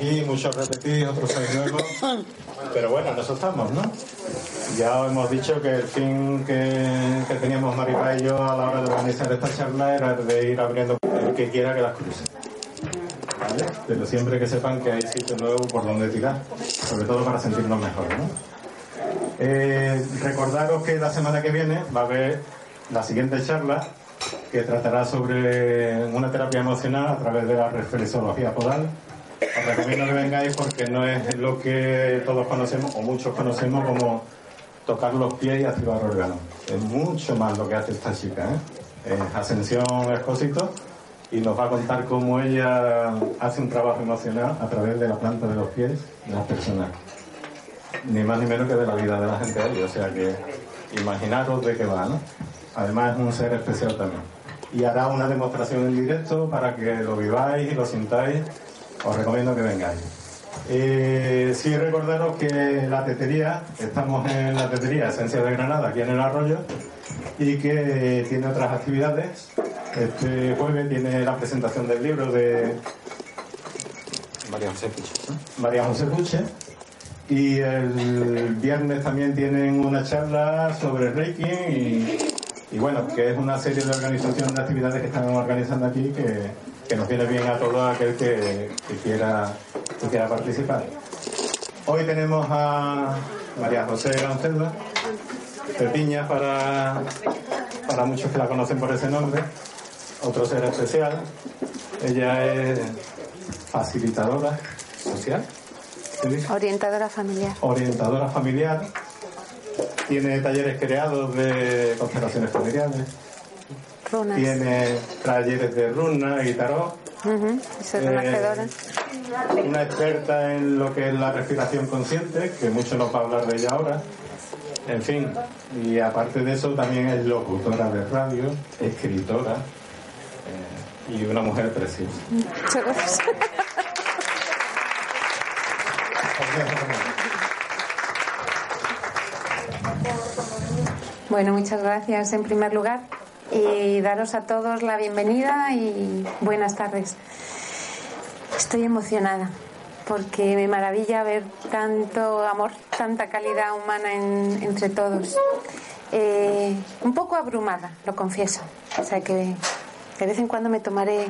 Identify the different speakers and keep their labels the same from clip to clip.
Speaker 1: Aquí, muchos repetís, otros sois nuevos, pero bueno, en eso estamos, ¿no? Ya os hemos dicho que el fin que, que teníamos Maripa y yo a la hora de organizar esta charla era de ir abriendo el que quiera que las cruce. ¿Vale? Pero siempre que sepan que hay sitio nuevo por donde tirar, sobre todo para sentirnos mejor, ¿no? Eh, recordaros que la semana que viene va a haber la siguiente charla que tratará sobre una terapia emocional a través de la reflexología podal. Os recomiendo que vengáis porque no es lo que todos conocemos o muchos conocemos como tocar los pies y activar órganos. Es mucho más lo que hace esta chica. ¿eh? Es Ascensión Expósito y nos va a contar cómo ella hace un trabajo emocional a través de la planta de los pies de las personas. Ni más ni menos que de la vida de la gente ahí. O sea que imaginaros de qué va, ¿no? Además es un ser especial también. Y hará una demostración en directo para que lo viváis y lo sintáis. Os recomiendo que vengáis. Eh, sí recordaros que la tetería, estamos en la tetería Esencia de Granada, aquí en el arroyo, y que tiene otras actividades. Este jueves tiene la presentación del libro de
Speaker 2: María José Puche.
Speaker 1: María José Puche. Y el viernes también tienen una charla sobre Reiki y, y bueno, que es una serie de organizaciones de actividades que están organizando aquí que, que nos viene bien a todo aquel que, que quiera, que quiera participar. Hoy tenemos a María José Gancelda, Pepiña para, para muchos que la conocen por ese nombre, otro ser especial. Ella es facilitadora social.
Speaker 3: Orientadora familiar.
Speaker 1: orientadora familiar, tiene talleres creados de constelaciones familiares,
Speaker 3: Runas.
Speaker 1: tiene talleres de runa y tarot, Eh,
Speaker 3: renacedora.
Speaker 1: una experta en lo que es la respiración consciente, que mucho nos va a hablar de ella ahora. En fin, y aparte de eso también es locutora de radio, escritora eh, y una mujer preciosa.
Speaker 3: Muchas gracias. Bueno, muchas gracias en primer lugar y daros a todos la bienvenida y buenas tardes. Estoy emocionada porque me maravilla ver tanto amor, tanta calidad humana en- entre todos. Eh, un poco abrumada, lo confieso. O sea que de vez en cuando me tomaré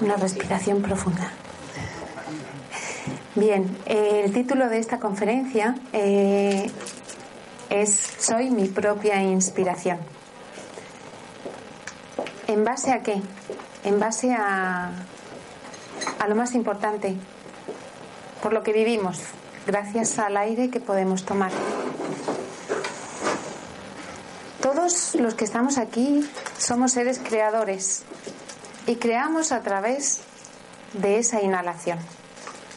Speaker 3: una respiración profunda. Bien, eh, el título de esta conferencia eh, es Soy mi propia inspiración. ¿En base a qué? En base a, a lo más importante, por lo que vivimos, gracias al aire que podemos tomar. Todos los que estamos aquí somos seres creadores y creamos a través de esa inhalación.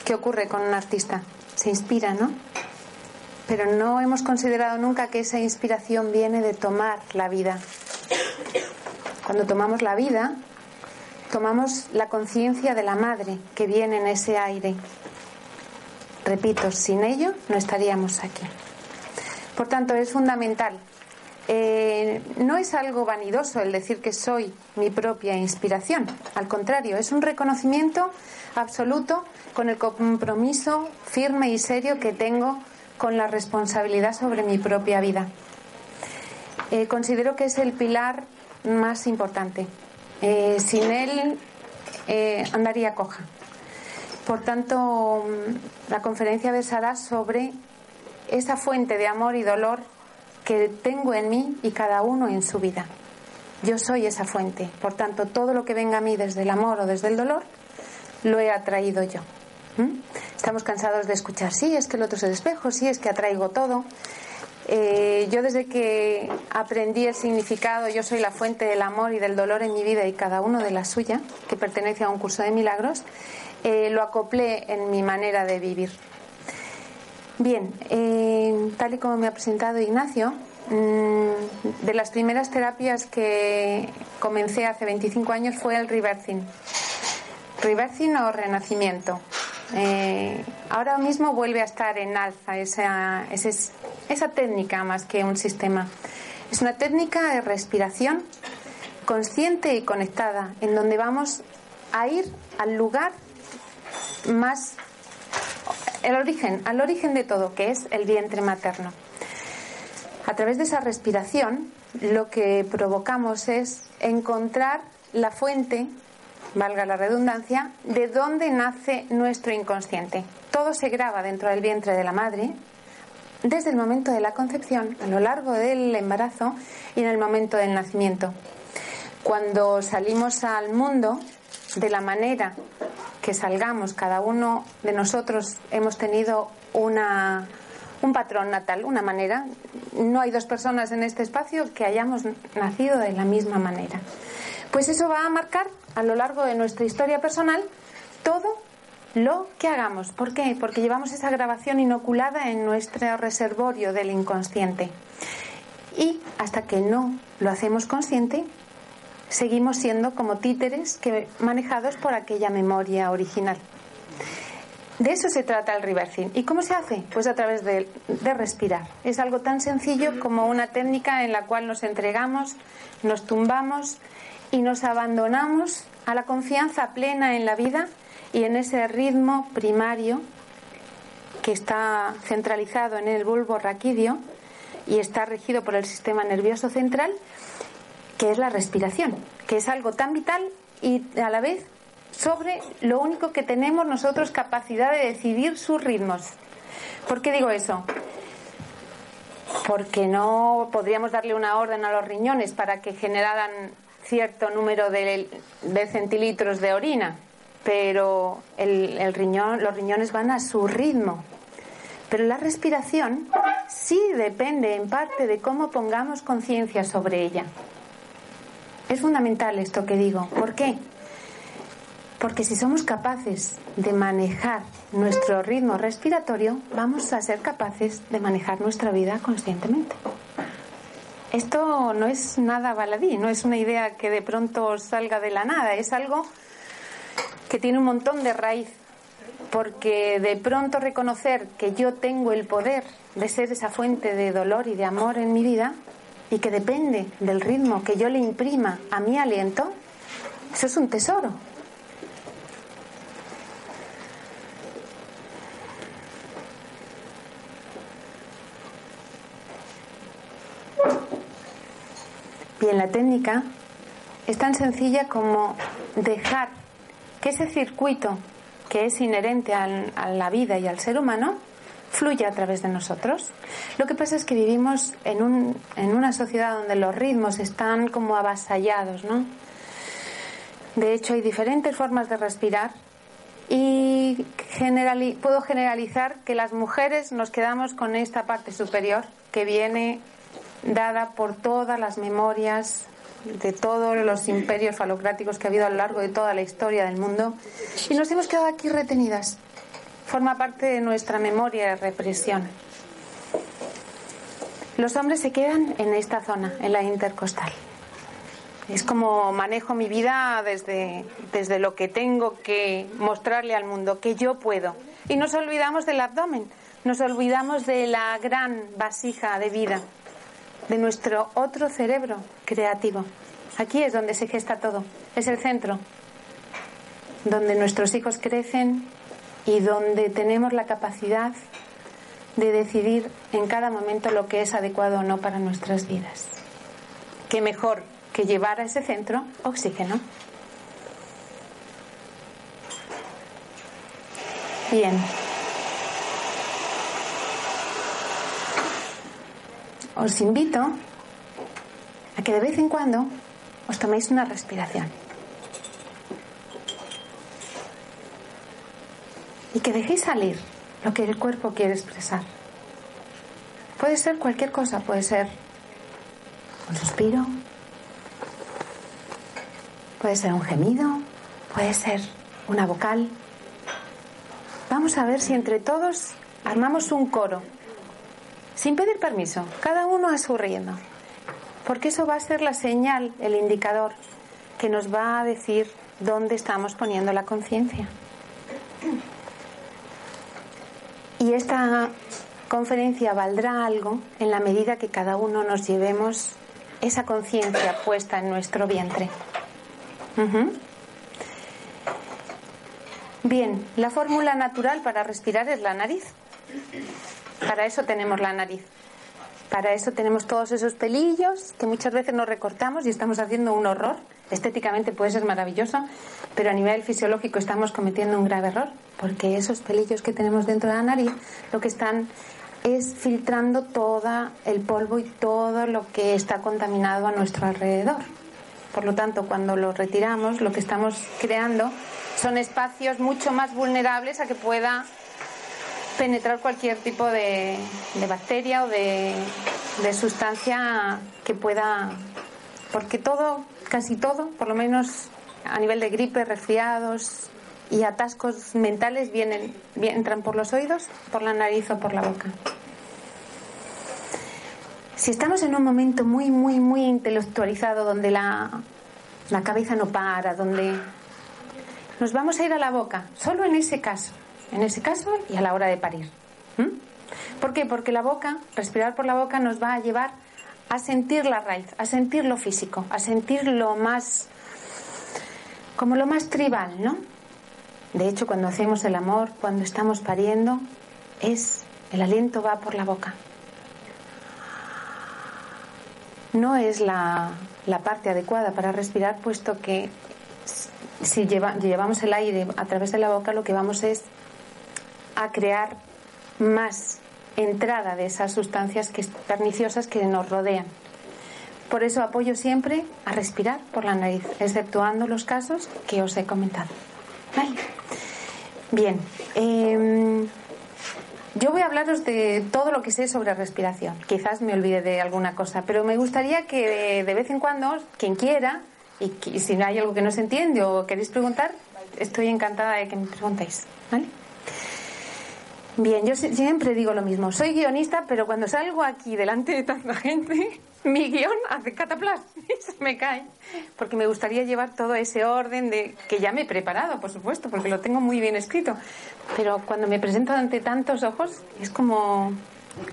Speaker 3: ¿Qué ocurre con un artista? Se inspira, ¿no? Pero no hemos considerado nunca que esa inspiración viene de tomar la vida. Cuando tomamos la vida, tomamos la conciencia de la madre que viene en ese aire. Repito, sin ello no estaríamos aquí. Por tanto, es fundamental. Eh, no es algo vanidoso el decir que soy mi propia inspiración. Al contrario, es un reconocimiento absoluto con el compromiso firme y serio que tengo con la responsabilidad sobre mi propia vida. Eh, considero que es el pilar más importante. Eh, sin él eh, andaría coja. Por tanto, mm, la conferencia versará sobre esa fuente de amor y dolor que tengo en mí y cada uno en su vida. Yo soy esa fuente. Por tanto, todo lo que venga a mí desde el amor o desde el dolor, lo he atraído yo. ¿Mm? Estamos cansados de escuchar, sí, es que el otro es el espejo, sí, es que atraigo todo. Eh, yo desde que aprendí el significado, yo soy la fuente del amor y del dolor en mi vida y cada uno de la suya, que pertenece a un curso de milagros, eh, lo acoplé en mi manera de vivir. Bien, eh, tal y como me ha presentado Ignacio, mm, de las primeras terapias que comencé hace 25 años fue el reversing. Reversing o renacimiento. Eh, ahora mismo vuelve a estar en alza esa, esa técnica más que un sistema. Es una técnica de respiración consciente y conectada, en donde vamos a ir al lugar más, el origen, al origen de todo, que es el vientre materno. A través de esa respiración, lo que provocamos es encontrar la fuente valga la redundancia, de dónde nace nuestro inconsciente. Todo se graba dentro del vientre de la madre desde el momento de la concepción, a lo largo del embarazo y en el momento del nacimiento. Cuando salimos al mundo, de la manera que salgamos, cada uno de nosotros hemos tenido una, un patrón natal, una manera. No hay dos personas en este espacio que hayamos nacido de la misma manera. Pues eso va a marcar a lo largo de nuestra historia personal todo lo que hagamos. ¿Por qué? Porque llevamos esa grabación inoculada en nuestro reservorio del inconsciente. Y hasta que no lo hacemos consciente, seguimos siendo como títeres que, manejados por aquella memoria original. De eso se trata el reversing. ¿Y cómo se hace? Pues a través de, de, respirar. Es algo tan sencillo como una técnica en la cual nos entregamos, nos tumbamos y nos abandonamos a la confianza plena en la vida y en ese ritmo primario que está centralizado en el bulbo raquídeo y está regido por el sistema nervioso central, que es la respiración, que es algo tan vital y a la vez sobre lo único que tenemos nosotros capacidad de decidir sus ritmos. ¿Por qué digo eso? Porque no podríamos darle una orden a los riñones para que generaran cierto número de, centilitros de orina, pero el, riñón, los riñones van a su ritmo. Pero la respiración sí depende en parte de cómo pongamos conciencia sobre ella. Es fundamental esto que digo. ¿Por qué? Porque si somos capaces de manejar nuestro ritmo respiratorio, vamos a ser capaces de manejar nuestra vida conscientemente. Esto no es nada baladí, no es una idea que de pronto salga de la nada, es algo que tiene un montón de raíz, porque de pronto reconocer que yo tengo el poder de ser esa fuente de dolor y de amor en mi vida y que depende del ritmo que yo le imprima a mi aliento, eso es un tesoro. Bien, la técnica es tan sencilla como dejar que ese circuito que es inherente a la vida y al ser humano fluya a través de nosotros. Lo que pasa es que vivimos en, un, en una sociedad donde los ritmos están como avasallados, ¿no? De hecho, hay diferentes formas de respirar y puedo generalizar que las mujeres nos quedamos con esta parte superior que viene dada por todas las memorias de todos los imperios falocráticos que ha habido a lo largo de toda la historia del mundo y nos hemos quedado aquí retenidas. Forma parte de nuestra memoria de represión. Los hombres se quedan en esta zona, en la intercostal. Es como manejo mi vida desde, desde lo que tengo que mostrarle al mundo, que yo puedo. Y nos olvidamos del abdomen, nos olvidamos de la gran vasija de vida, de nuestro otro cerebro creativo. Aquí es donde se gesta todo, es el centro, donde nuestros hijos crecen y donde tenemos la capacidad de decidir en cada momento lo que es adecuado o no para nuestras vidas. ¿Qué mejor que llevar a ese centro oxígeno? Bien. Os invito a que de vez en cuando os toméis una respiración. Y que dejéis salir lo que el cuerpo quiere expresar. Puede ser cualquier cosa, puede ser un suspiro, puede ser un gemido, puede ser una vocal. Vamos a ver si entre todos armamos un coro, sin pedir permiso, cada uno a su ritmo, porque eso va a ser la señal, el indicador que nos va a decir dónde estamos poniendo la conciencia. Y esta conferencia valdrá algo en la medida que cada uno nos llevemos esa conciencia puesta en nuestro vientre. Bien, la fórmula natural para respirar es la nariz. Para eso tenemos la nariz. Para eso tenemos todos esos pelillos que muchas veces nos recortamos y estamos haciendo un horror. Estéticamente puede ser maravilloso, pero a nivel fisiológico estamos cometiendo un grave error, porque esos pelillos que tenemos dentro de la nariz lo que están es filtrando todo el polvo y todo lo que está contaminado a nuestro alrededor. Por lo tanto, cuando lo retiramos, lo que estamos creando son espacios mucho más vulnerables a que pueda penetrar cualquier tipo de, bacteria o de, sustancia que pueda. Porque todo, casi todo, por lo menos a nivel de gripe, resfriados y atascos mentales, vienen, entran por los oídos, por la nariz o por la boca. Si estamos en un momento muy, muy, muy intelectualizado, donde la, la cabeza no para, donde nos vamos a ir a la boca, solo en ese caso en ese caso y a la hora de parir. ¿Por qué? Porque la boca, respirar por la boca nos va a llevar a sentir la raíz, a sentir lo físico, a sentir lo más, como lo más tribal, ¿no? De hecho, cuando hacemos el amor, cuando estamos pariendo, es, el aliento va por la boca. No es la, la parte adecuada para respirar, puesto que si llevamos el aire a través de la boca, lo que vamos es a crear más entrada de esas sustancias que, perniciosas que nos rodean. Por eso apoyo siempre a respirar por la nariz, exceptuando los casos que os he comentado. Bien, em, yo voy a hablaros de todo lo que sé sobre respiración. Quizás me olvide de alguna cosa, pero me gustaría que de vez en cuando, quien quiera, y, si hay algo que no se entiende o queréis preguntar, estoy encantada de que me preguntéis. ¿vale? Bien, yo siempre digo lo mismo. Soy guionista, pero cuando salgo aquí delante de tanta gente, mi guion hace cataplas y se me cae. Porque me gustaría llevar todo ese orden de que ya me he preparado, por supuesto, porque lo tengo muy bien escrito. Pero cuando me presento ante tantos ojos, es como,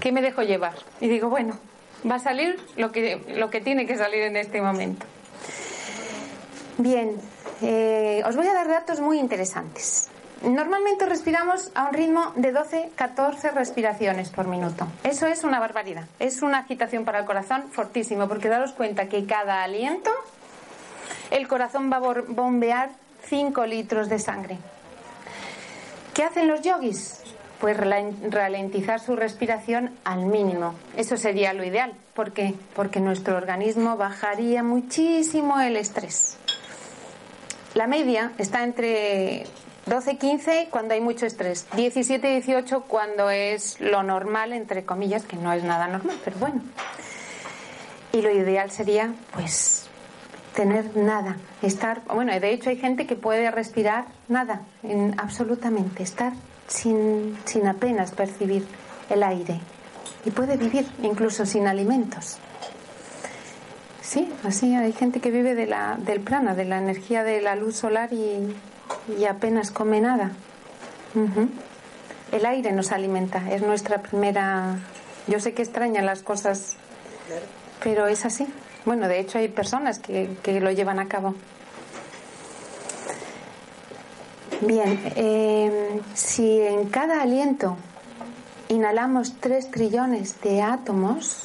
Speaker 3: ¿qué me dejo llevar? Y digo, bueno, va a salir lo que, lo que tiene que salir en este momento. Bien, eh, os voy a dar datos muy interesantes. Normalmente respiramos a un ritmo de 12-14 respiraciones por minuto. Eso es una barbaridad. Es una agitación para el corazón fortísimo, porque daros cuenta que cada aliento el corazón va a bombear 5 litros de sangre. ¿Qué hacen los yogis? Pues ralentizar su respiración al mínimo. Eso sería lo ideal. ¿Por qué? Porque nuestro organismo bajaría muchísimo el estrés. La media está entre 12-15 cuando hay mucho estrés. 17-18 cuando es lo normal, entre comillas, que no es nada normal, pero bueno. Y lo ideal sería, pues, tener nada. Estar, bueno, de hecho hay gente que puede respirar nada, en, absolutamente, estar sin, sin apenas percibir el aire. Y puede vivir incluso sin alimentos. Sí, así hay gente que vive de la, del prana, de la energía de la luz solar y, y apenas come nada. El aire nos alimenta, es nuestra primera... Yo sé que extrañan las cosas, pero es así. Bueno, de hecho hay personas que, lo llevan a cabo. Bien, em, si en cada aliento inhalamos tres trillones de átomos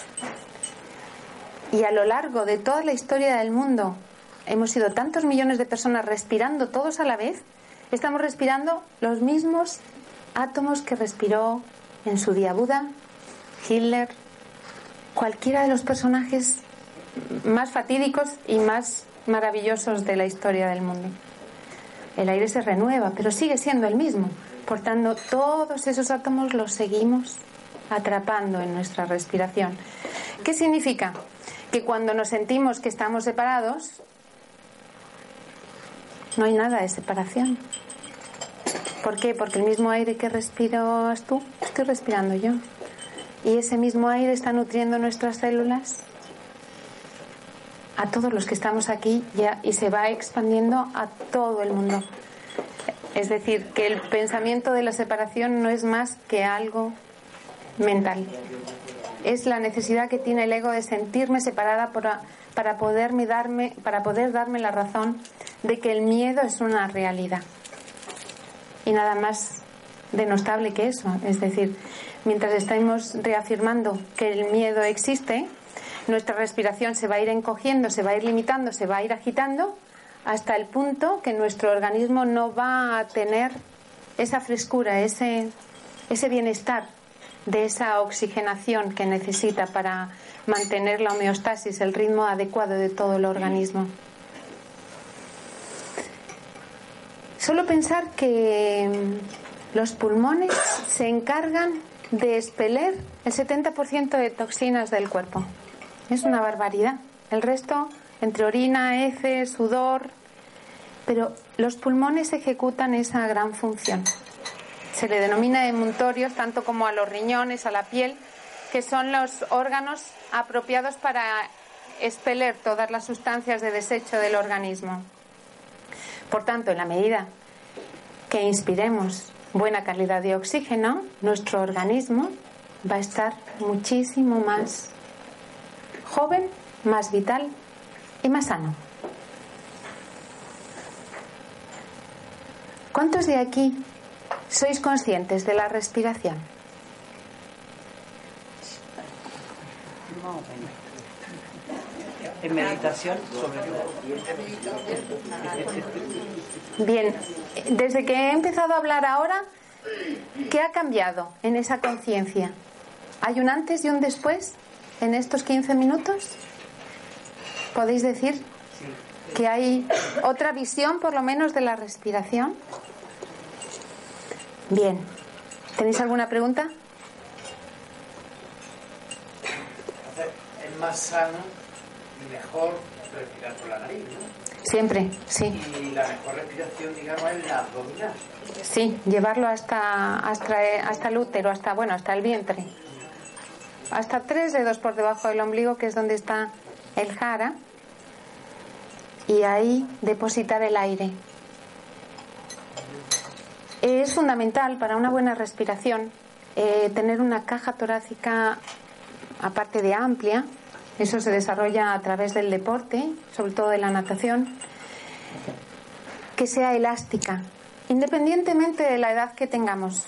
Speaker 3: y a lo largo de toda la historia del mundo hemos sido tantos millones de personas respirando todos a la vez, estamos respirando los mismos átomos que respiró en su día Buda, Hitler, cualquiera de los personajes más fatídicos y más maravillosos de la historia del mundo. El aire se renueva, pero sigue siendo el mismo. Por tanto, todos esos átomos los seguimos atrapando en nuestra respiración. ¿Qué significa? Que cuando nos sentimos que estamos separados, no hay nada de separación. ¿Por qué? Porque el mismo aire que respiras tú, estoy respirando yo. Y ese mismo aire está nutriendo nuestras células a todos los que estamos aquí ya, y se va expandiendo a todo el mundo. Es decir, que el pensamiento de la separación no es más que algo mental. Es la necesidad que tiene el ego de sentirme separada para, para, poderme darme, para poder darme la razón de que el miedo es una realidad. Y nada más denostable que eso. Es decir, mientras estamos reafirmando que el miedo existe, nuestra respiración se va a ir encogiendo, se va a ir limitando, se va a ir agitando hasta el punto que nuestro organismo no va a tener esa frescura, ese, ese bienestar de esa oxigenación que necesita para mantener la homeostasis, el ritmo adecuado de todo el organismo. Solo pensar que los pulmones se encargan de expeler el 70% de toxinas del cuerpo. Es una barbaridad. El resto, entre orina, heces, sudor, pero los pulmones ejecutan esa gran función. Se le denomina emuntorios tanto como a los riñones, a la piel, que son los órganos apropiados para expeler todas las sustancias de desecho del organismo. Por tanto, en la medida que inspiremos buena calidad de oxígeno, nuestro organismo va a estar muchísimo más joven, más vital y más sano. ¿Cuántos de aquí sois conscientes de la respiración?
Speaker 4: En meditación sobre
Speaker 3: Bien, desde que he empezado a hablar ahora, ¿qué ha cambiado en esa conciencia? ¿Hay un antes y un después en estos 15 minutos? ¿Podéis decir que hay otra visión, por lo menos, de la respiración? Bien, ¿tenéis alguna pregunta?
Speaker 4: Más sano y mejor respirar por la nariz, ¿no?
Speaker 3: Siempre, sí.
Speaker 4: Y la mejor respiración, digamos, es la abdominal.
Speaker 3: Sí, llevarlo hasta, hasta, hasta el útero, hasta, bueno, hasta el vientre. Hasta tres dedos por debajo del ombligo, que es donde está el jara. Y ahí depositar el aire. Es fundamental para una buena respiración eh, tener una caja torácica, aparte de amplia, eso se desarrolla a través del deporte, sobre todo de la natación, que sea elástica, independientemente de la edad que tengamos.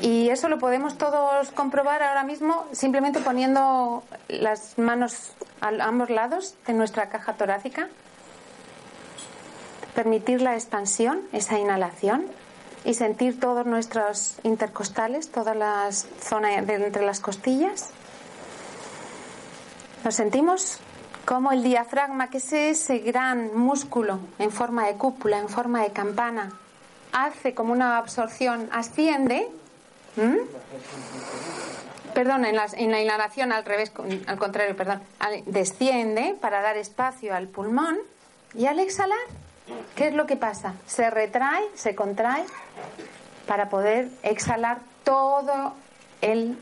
Speaker 3: Y eso lo podemos todos comprobar ahora mismo simplemente poniendo las manos a ambos lados de nuestra caja torácica. Permitir la expansión, esa inhalación, y sentir todos nuestros intercostales, todas las zonas de entre las costillas. Nos sentimos como el diafragma, que es ese gran músculo en forma de cúpula, en forma de campana, hace como una absorción, asciende. Perdón, en la, en la, inhalación al revés, al contrario, perdón, desciende para dar espacio al pulmón y al exhalar, ¿qué es lo que pasa? Se retrae, se contrae para poder exhalar todo el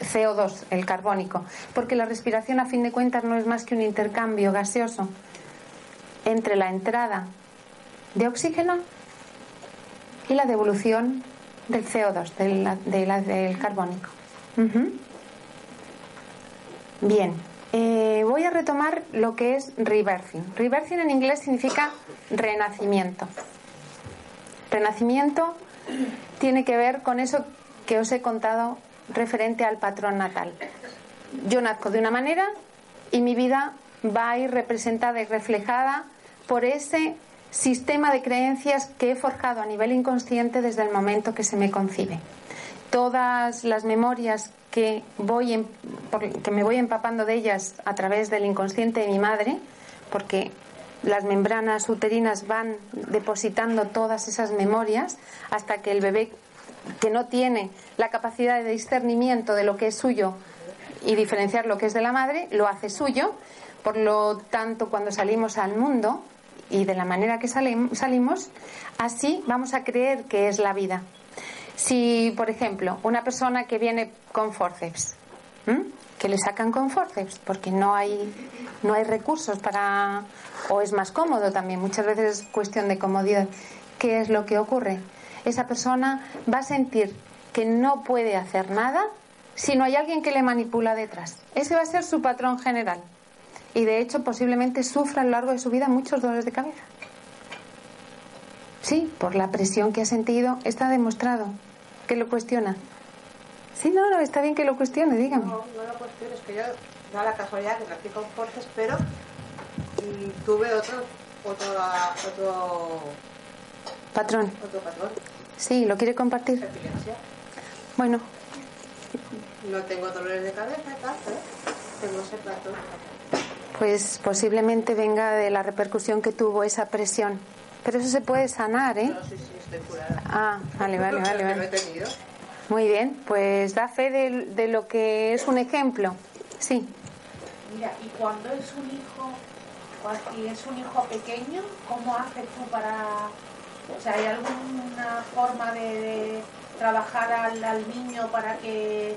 Speaker 3: CO2, el carbónico, porque la respiración a fin de cuentas no es más que un intercambio gaseoso entre la entrada de oxígeno y la devolución del CO2, del, del carbónico. Bien, eh, voy a retomar lo que es rebirthing. Rebirthing en inglés significa renacimiento. Renacimiento tiene que ver con eso que os he contado referente al patrón natal. Yo nazco de una manera y mi vida va a ir representada y reflejada por ese sistema de creencias que he forjado a nivel inconsciente desde el momento que se me concibe. Todas las memorias que, voy que me voy empapando de ellas a través del inconsciente de mi madre, porque las membranas uterinas van depositando todas esas memorias hasta que el bebé que no tiene la capacidad de discernimiento de lo que es suyo y diferenciar lo que es de la madre, lo hace suyo. Por lo tanto, cuando salimos al mundo y de la manera que salimos, así vamos a creer que es la vida. Si, por ejemplo, una persona que viene con forceps, que le sacan con forceps porque no hay no hay recursos para o es más cómodo también muchas veces es cuestión de comodidad qué es lo que ocurre esa persona va a sentir que no puede hacer nada si no hay alguien que le manipula detrás ese va a ser su patrón general y de hecho posiblemente sufra a lo largo de su vida muchos dolores de cabeza sí por la presión que ha sentido está demostrado que lo cuestiona Sí, no, no, está bien que lo cuestione, dígame.
Speaker 5: No, no lo cuestiono, es que yo da la casualidad que nací con Forces, pero tuve otro, otro, otro
Speaker 3: patrón.
Speaker 5: Otro patrón.
Speaker 3: Sí, ¿lo quiere compartir? Bueno.
Speaker 5: No tengo dolores de cabeza, tal, tengo ese patrón.
Speaker 3: Pues posiblemente venga de la repercusión que tuvo esa presión. Pero eso se puede sanar, ¿eh?
Speaker 5: No, sí, sí, estoy curada.
Speaker 3: Ah, vale, vale, vale. vale.
Speaker 5: Lo he tenido.
Speaker 3: Muy bien, pues da fe de, lo que es un ejemplo. Sí.
Speaker 6: Mira, y cuando es un hijo, si es un hijo pequeño, ¿cómo haces tú para, o sea, hay alguna forma de, trabajar al, niño para que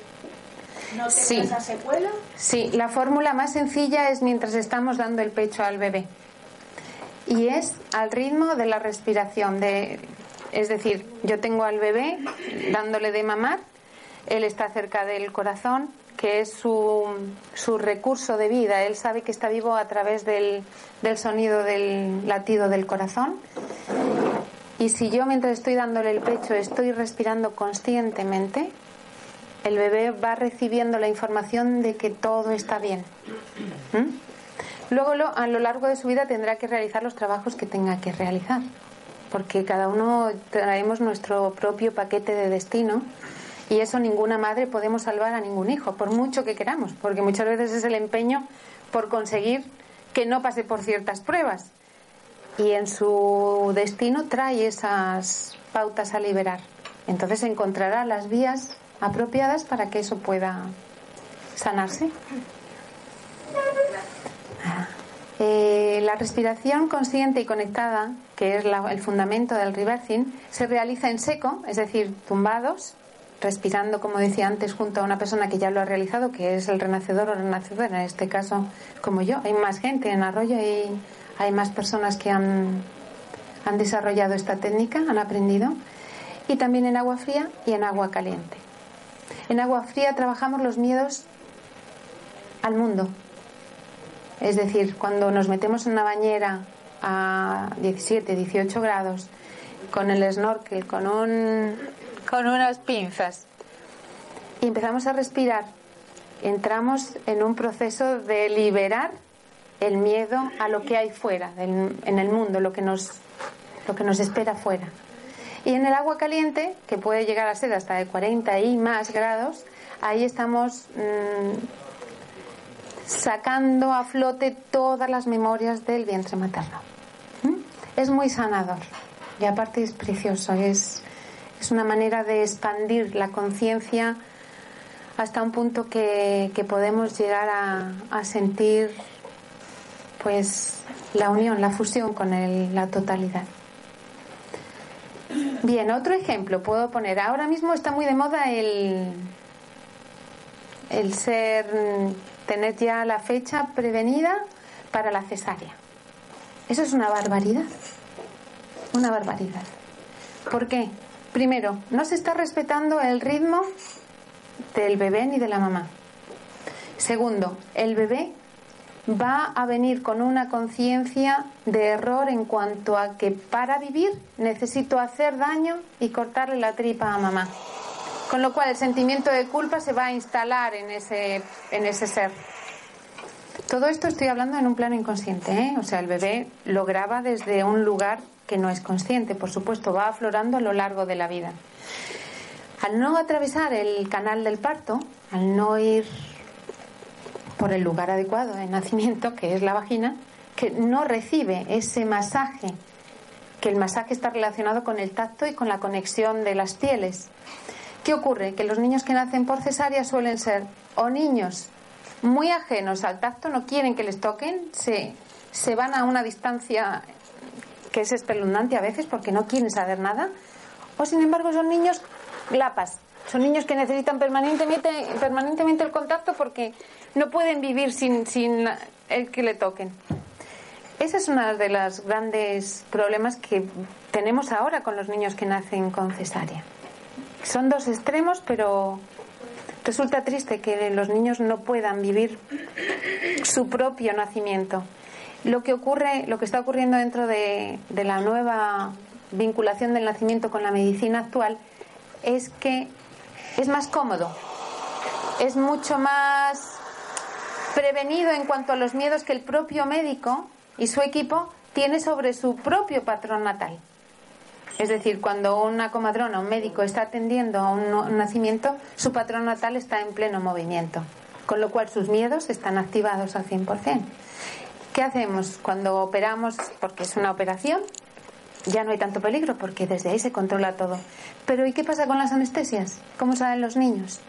Speaker 6: no tenga
Speaker 3: sí.
Speaker 6: esa secuela?
Speaker 3: Sí, la fórmula más sencilla es mientras estamos dando el pecho al bebé. Y es al ritmo de la respiración, de es decir, yo tengo al bebé dándole de mamar, él está cerca del corazón, que es su, su recurso de vida. Él sabe que está vivo a través del, del sonido del latido del corazón. Y si yo mientras estoy dándole el pecho estoy respirando conscientemente, el bebé va recibiendo la información de que todo está bien. ¿Mm? Luego a lo largo de su vida tendrá que realizar los trabajos que tenga que realizar porque cada uno traemos nuestro propio paquete de destino y eso ninguna madre podemos salvar a ningún hijo, por mucho que queramos, porque muchas veces es el empeño por conseguir que no pase por ciertas pruebas y en su destino trae esas pautas a liberar. Entonces encontrará las vías apropiadas para que eso pueda sanarse. Eh, la respiración consciente y conectada, que es el fundamento del reversing, se realiza en seco, es decir, tumbados, respirando, como decía antes, junto a una persona que ya lo ha realizado, que es el renacedor o renacedora, en este caso como yo. Hay más gente en Arroyo y hay más personas que han, han desarrollado esta técnica, han aprendido. Y también en agua fría y en agua caliente. En agua fría trabajamos los miedos al mundo, es decir, cuando nos metemos en una bañera a 17, 18 grados, con el snorkel, con, un, con unas pinzas, y empezamos a respirar, entramos en un proceso de liberar el miedo a lo que hay fuera, en el mundo, lo que nos, lo que nos espera fuera. Y en el agua caliente, que puede llegar a ser hasta de 40 y más grados, ahí estamos mm, sacando a flote todas las memorias del vientre materno. ¿Mm? Es muy sanador y aparte es precioso, es, es una manera de expandir la conciencia hasta un punto que, podemos llegar a, sentir pues la unión, la fusión con la totalidad. Bien, otro ejemplo puedo poner. Ahora mismo está muy de moda el, el ser tener ya la fecha prevenida para la cesárea. Eso es una barbaridad. Una barbaridad. ¿Por qué? Primero, no se está respetando el ritmo del bebé ni de la mamá. Segundo, el bebé va a venir con una conciencia de error en cuanto a que para vivir necesito hacer daño y cortarle la tripa a mamá. Con lo cual el sentimiento de culpa se va a instalar en ese, en ese ser. Todo esto estoy hablando en un plano inconsciente, ¿eh? o sea, el bebé lo graba desde un lugar que no es consciente, por supuesto, va aflorando a lo largo de la vida. Al no atravesar el canal del parto, al no ir por el lugar adecuado de nacimiento, que es la vagina, que no recibe ese masaje, que el masaje está relacionado con el tacto y con la conexión de las pieles. ¿Qué ocurre? Que los niños que nacen por cesárea suelen ser o niños muy ajenos al tacto, no quieren que les toquen, se, se van a una distancia que es espeluznante a veces porque no quieren saber nada, o sin embargo son niños lapas, son niños que necesitan permanentemente, permanentemente el contacto porque no pueden vivir sin, sin el que le toquen. Ese es uno de los grandes problemas que tenemos ahora con los niños que nacen con cesárea. Son dos extremos, pero resulta triste que los niños no puedan vivir su propio nacimiento. Lo que ocurre, lo que está ocurriendo dentro de, de la nueva vinculación del nacimiento con la medicina actual es que es más cómodo, es mucho más prevenido en cuanto a los miedos que el propio médico y su equipo tiene sobre su propio patrón natal. Es decir, cuando una comadrona, un médico está atendiendo a un nacimiento, su patrón natal está en pleno movimiento, con lo cual sus miedos están activados al 100%. ¿Qué hacemos cuando operamos? Porque es una operación, ya no hay tanto peligro porque desde ahí se controla todo. Pero ¿y qué pasa con las anestesias? ¿Cómo salen los niños?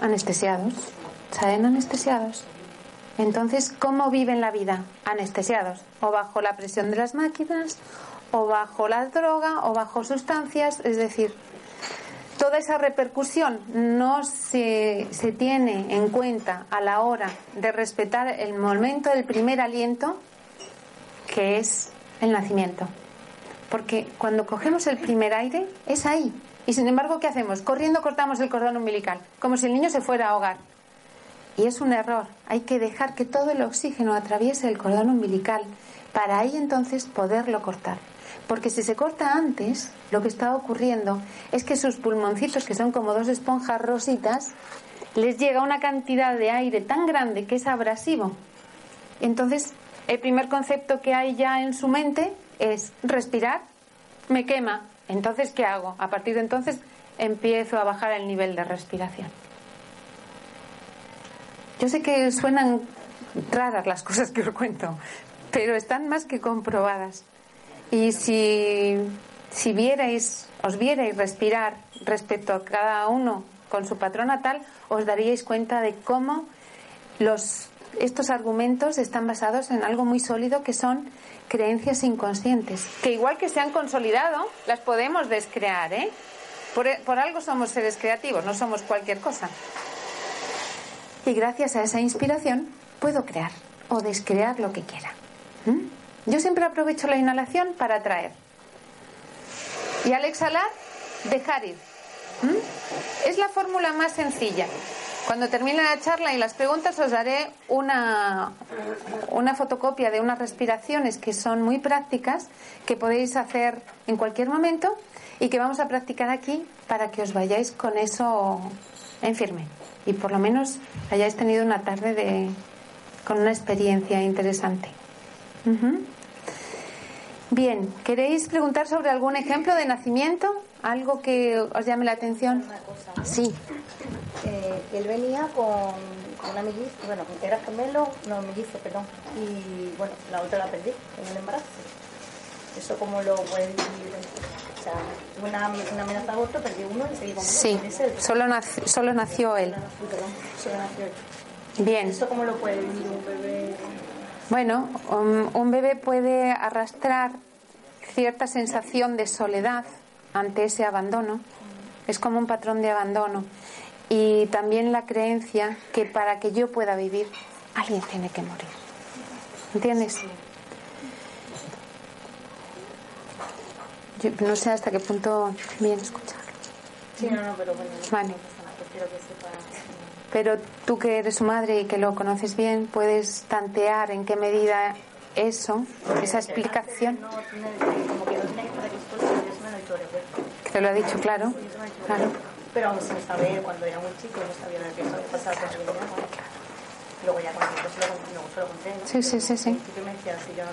Speaker 3: Anestesiados. Salen anestesiados. Entonces, ¿cómo viven la vida? Anestesiados, o bajo la presión de las máquinas, o bajo la droga, o bajo sustancias, es decir, toda esa repercusión no se, se tiene en cuenta a la hora de respetar el momento del primer aliento, que es el nacimiento. Porque cuando cogemos el primer aire, es ahí. Y sin embargo, ¿qué hacemos? Corriendo cortamos el cordón umbilical, como si el niño se fuera a ahogar. Y es un error. Hay que dejar que todo el oxígeno atraviese el cordón umbilical para ahí entonces poderlo cortar. Porque si se corta antes, lo que está ocurriendo es que sus pulmoncitos, que son como dos esponjas rositas, les llega una cantidad de aire tan grande que es abrasivo. Entonces, el primer concepto que hay ya en su mente es respirar, me quema. Entonces, ¿qué hago? A partir de entonces empiezo a bajar el nivel de respiración. Yo sé que suenan raras las cosas que os cuento, pero están más que comprobadas. Y si, si vierais, os vierais respirar respecto a cada uno con su patrón natal, os daríais cuenta de cómo los, estos argumentos están basados en algo muy sólido que son creencias inconscientes, que igual que se han consolidado, las podemos descrear, ¿eh? Por, por algo somos seres creativos, no somos cualquier cosa y gracias a esa inspiración puedo crear o descrear lo que quiera. ¿Mm? Yo siempre aprovecho la inhalación para atraer. Y al exhalar, dejar ir. ¿Mm? Es la fórmula más sencilla. Cuando termine la charla y las preguntas os daré una, una fotocopia de unas respiraciones que son muy prácticas, que podéis hacer en cualquier momento y que vamos a practicar aquí para que os vayáis con eso en firme y por lo menos hayáis tenido una tarde de, con una experiencia interesante. Bien, ¿queréis preguntar sobre algún ejemplo de nacimiento? ¿Algo que os llame la atención? Sí.
Speaker 7: Eh, él venía con, con una melliza, bueno, era gemelo, no mellizo, perdón, y bueno, la otra la perdí en el embarazo. ¿Eso cómo lo puede vivir? O sea, una, una amenaza de aborto, perdí uno y seguí con
Speaker 3: Sí, solo, nació, solo nació él.
Speaker 7: Solo nació él.
Speaker 3: Bien.
Speaker 7: ¿Eso cómo lo puede vivir un bebé?
Speaker 3: Bueno, un, un bebé puede arrastrar cierta sensación de soledad ante ese abandono. Es como un patrón de abandono. Y también la creencia que para que yo pueda vivir, alguien tiene que morir. ¿Entiendes? Yo no sé hasta qué punto bien escucharlo.
Speaker 7: Sí, no, no, pero bueno,
Speaker 3: Vale. Pero tú que eres su madre y que lo conoces bien, puedes tantear en qué medida eso, esa explicación,
Speaker 7: como que
Speaker 3: te lo ha dicho claro, claro.
Speaker 7: Pero aún sin saber, cuando era muy chico, no sabía lo que pasado con su vida. Luego ya cuando luego ¿no?
Speaker 3: Sí, sí, sí, sí.
Speaker 7: Me decía, si yo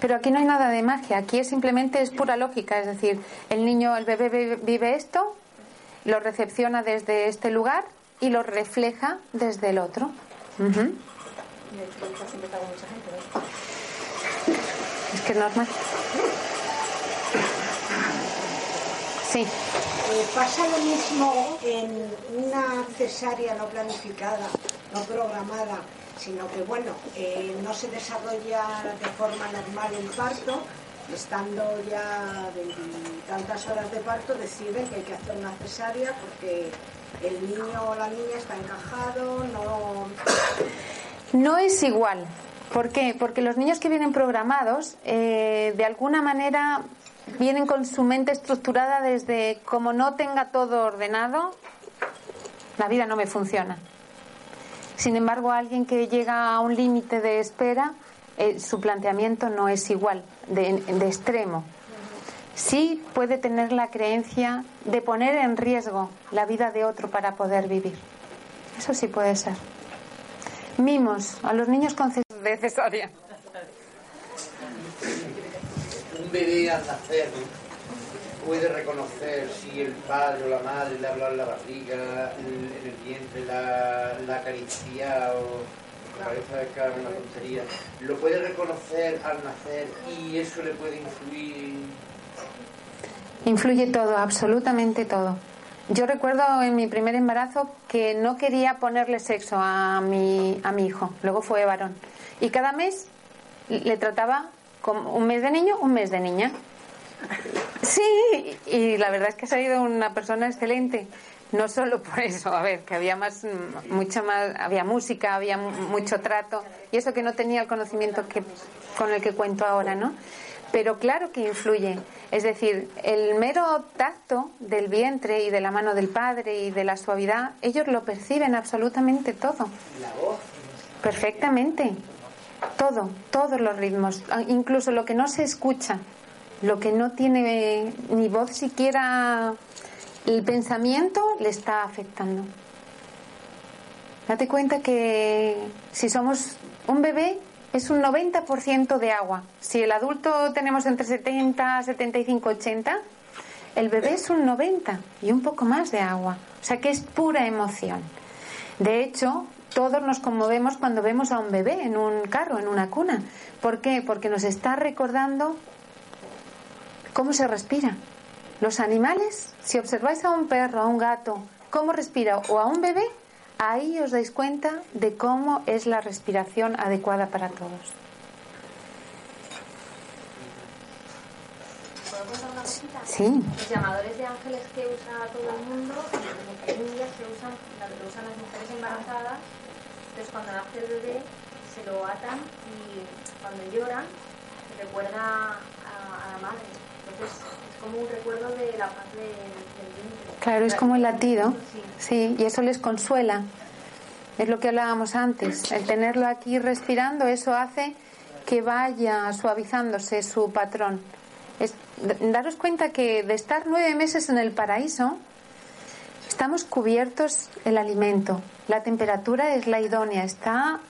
Speaker 3: Pero aquí no hay nada de magia, aquí es simplemente es pura lógica, es decir, el niño, el bebé vive esto, lo recepciona desde este lugar y lo refleja desde el otro. Es que es normal. Sí.
Speaker 8: Eh, pasa lo mismo en una cesárea no planificada, no programada, sino que, bueno, eh, no se desarrolla de forma normal el parto, estando ya tantas horas de parto, deciden que hay que hacer una cesárea porque el niño o la niña está encajado, no...
Speaker 3: No es igual. ¿Por qué? Porque los niños que vienen programados, eh, de alguna manera, vienen con su mente estructurada desde como no tenga todo ordenado, la vida no me funciona. Sin embargo, alguien que llega a un límite de espera, eh, su planteamiento no es igual, de, de extremo. Sí puede tener la creencia de poner en riesgo la vida de otro para poder vivir. Eso sí puede ser. Mimos a los niños con cesárea
Speaker 4: bebé al nacer puede reconocer si el padre o la madre le ha hablado en la barriga, en el vientre, la, la acaricia o parece que una tontería, lo puede reconocer al nacer y eso le puede influir.
Speaker 3: Influye todo, absolutamente todo. Yo recuerdo en mi primer embarazo que no quería ponerle sexo a mi, a mi hijo, luego fue varón. Y cada mes le trataba un mes de niño, un mes de niña. Sí, y la verdad es que ha salido una persona excelente. No solo por eso, a ver, que había más, mucha más, había música, había mucho trato, y eso que no tenía el conocimiento que, con el que cuento ahora, ¿no? Pero claro que influye. Es decir, el mero tacto del vientre y de la mano del padre y de la suavidad, ellos lo perciben absolutamente todo.
Speaker 4: La voz.
Speaker 3: Perfectamente. Todo, todos los ritmos, ah, incluso lo que no se escucha, lo que no tiene ni voz siquiera, el pensamiento le está afectando. Date cuenta que si somos un bebé es un 90% de agua. Si el adulto tenemos entre 70, 75, 80, el bebé es un 90 y un poco más de agua. O sea que es pura emoción. De hecho, todos nos conmovemos cuando vemos a un bebé en un carro, en una cuna. ¿Por qué? Porque nos está recordando cómo se respira. Los animales, si observáis a un perro, a un gato, cómo respira o a un bebé, ahí os dais cuenta de cómo es la respiración adecuada para todos. Sí.
Speaker 7: Los llamadores de ángeles que usa todo el mundo, lo usan las mujeres embarazadas entonces cuando nace el bebé se lo atan y cuando lloran recuerda a, la madre. Entonces es como un recuerdo de la paz del vientre.
Speaker 3: Claro, es como el latido. Sí. y eso les consuela. Es lo que hablábamos antes. El tenerlo aquí respirando, eso hace que vaya suavizándose su patrón. Es, daros cuenta que de estar nueve meses en el paraíso, Estamos cubiertos el alimento, la temperatura es la idónea, está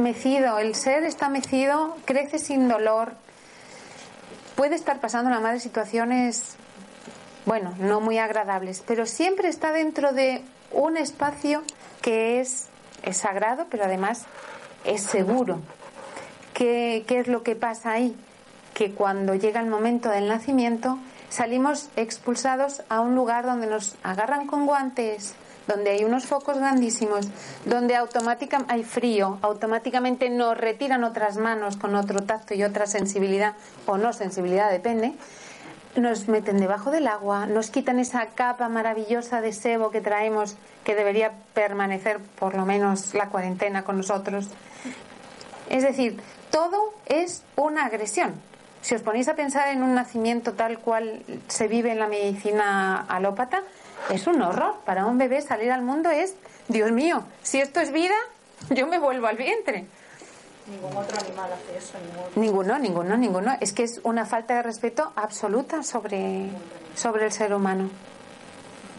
Speaker 3: mecido, el ser está mecido, crece sin dolor. Puede estar pasando la madre situaciones, bueno, no muy agradables, pero siempre está dentro de un espacio que es, es sagrado, pero además es seguro. ¿Qué, ¿Qué es lo que pasa ahí? Que cuando llega el momento del nacimiento, salimos expulsados a un lugar donde nos agarran con guantes, donde hay unos focos grandísimos, donde automáticamente hay frío, automáticamente nos retiran otras manos con otro tacto y otra sensibilidad, o no sensibilidad, depende, nos meten debajo del agua, nos quitan esa capa maravillosa de sebo que traemos, que debería permanecer por lo menos la cuarentena con nosotros. Es decir, todo es una agresión. Si os ponéis a pensar en un nacimiento tal cual se vive en la medicina alópata, es un horror. Para un bebé salir al mundo es, Dios mío, si esto es vida, yo me vuelvo al vientre.
Speaker 7: Ningún otro animal hace eso.
Speaker 3: Ninguno, ninguno, ninguno. Es que es una falta de respeto absoluta sobre, sobre el ser humano.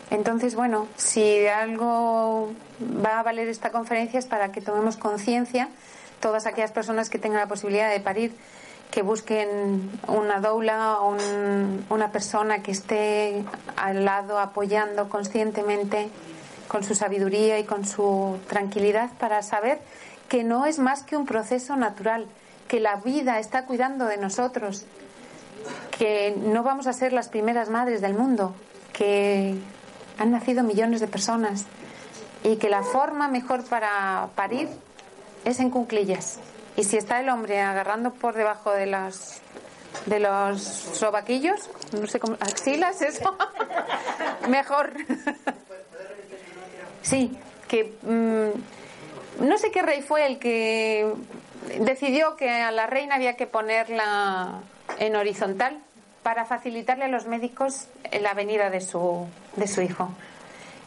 Speaker 3: Entonces, bueno, si algo va a valer esta conferencia es para que tomemos conciencia, todas aquellas personas que tengan la posibilidad de parir que busquen una doula o una persona que esté al lado apoyando conscientemente con su sabiduría y con su tranquilidad para saber que no es más que un proceso natural, que la vida está cuidando de nosotros, que no vamos a ser las primeras madres del mundo, que han nacido millones de personas y que la forma mejor para parir es en cunclillas. Y si está el hombre agarrando por debajo de los de los sobaquillos, no sé cómo, axilas, eso, mejor. sí, que mm, no sé qué rey fue el que decidió que a la reina había que ponerla en horizontal para facilitarle a los médicos la venida de su, de su hijo.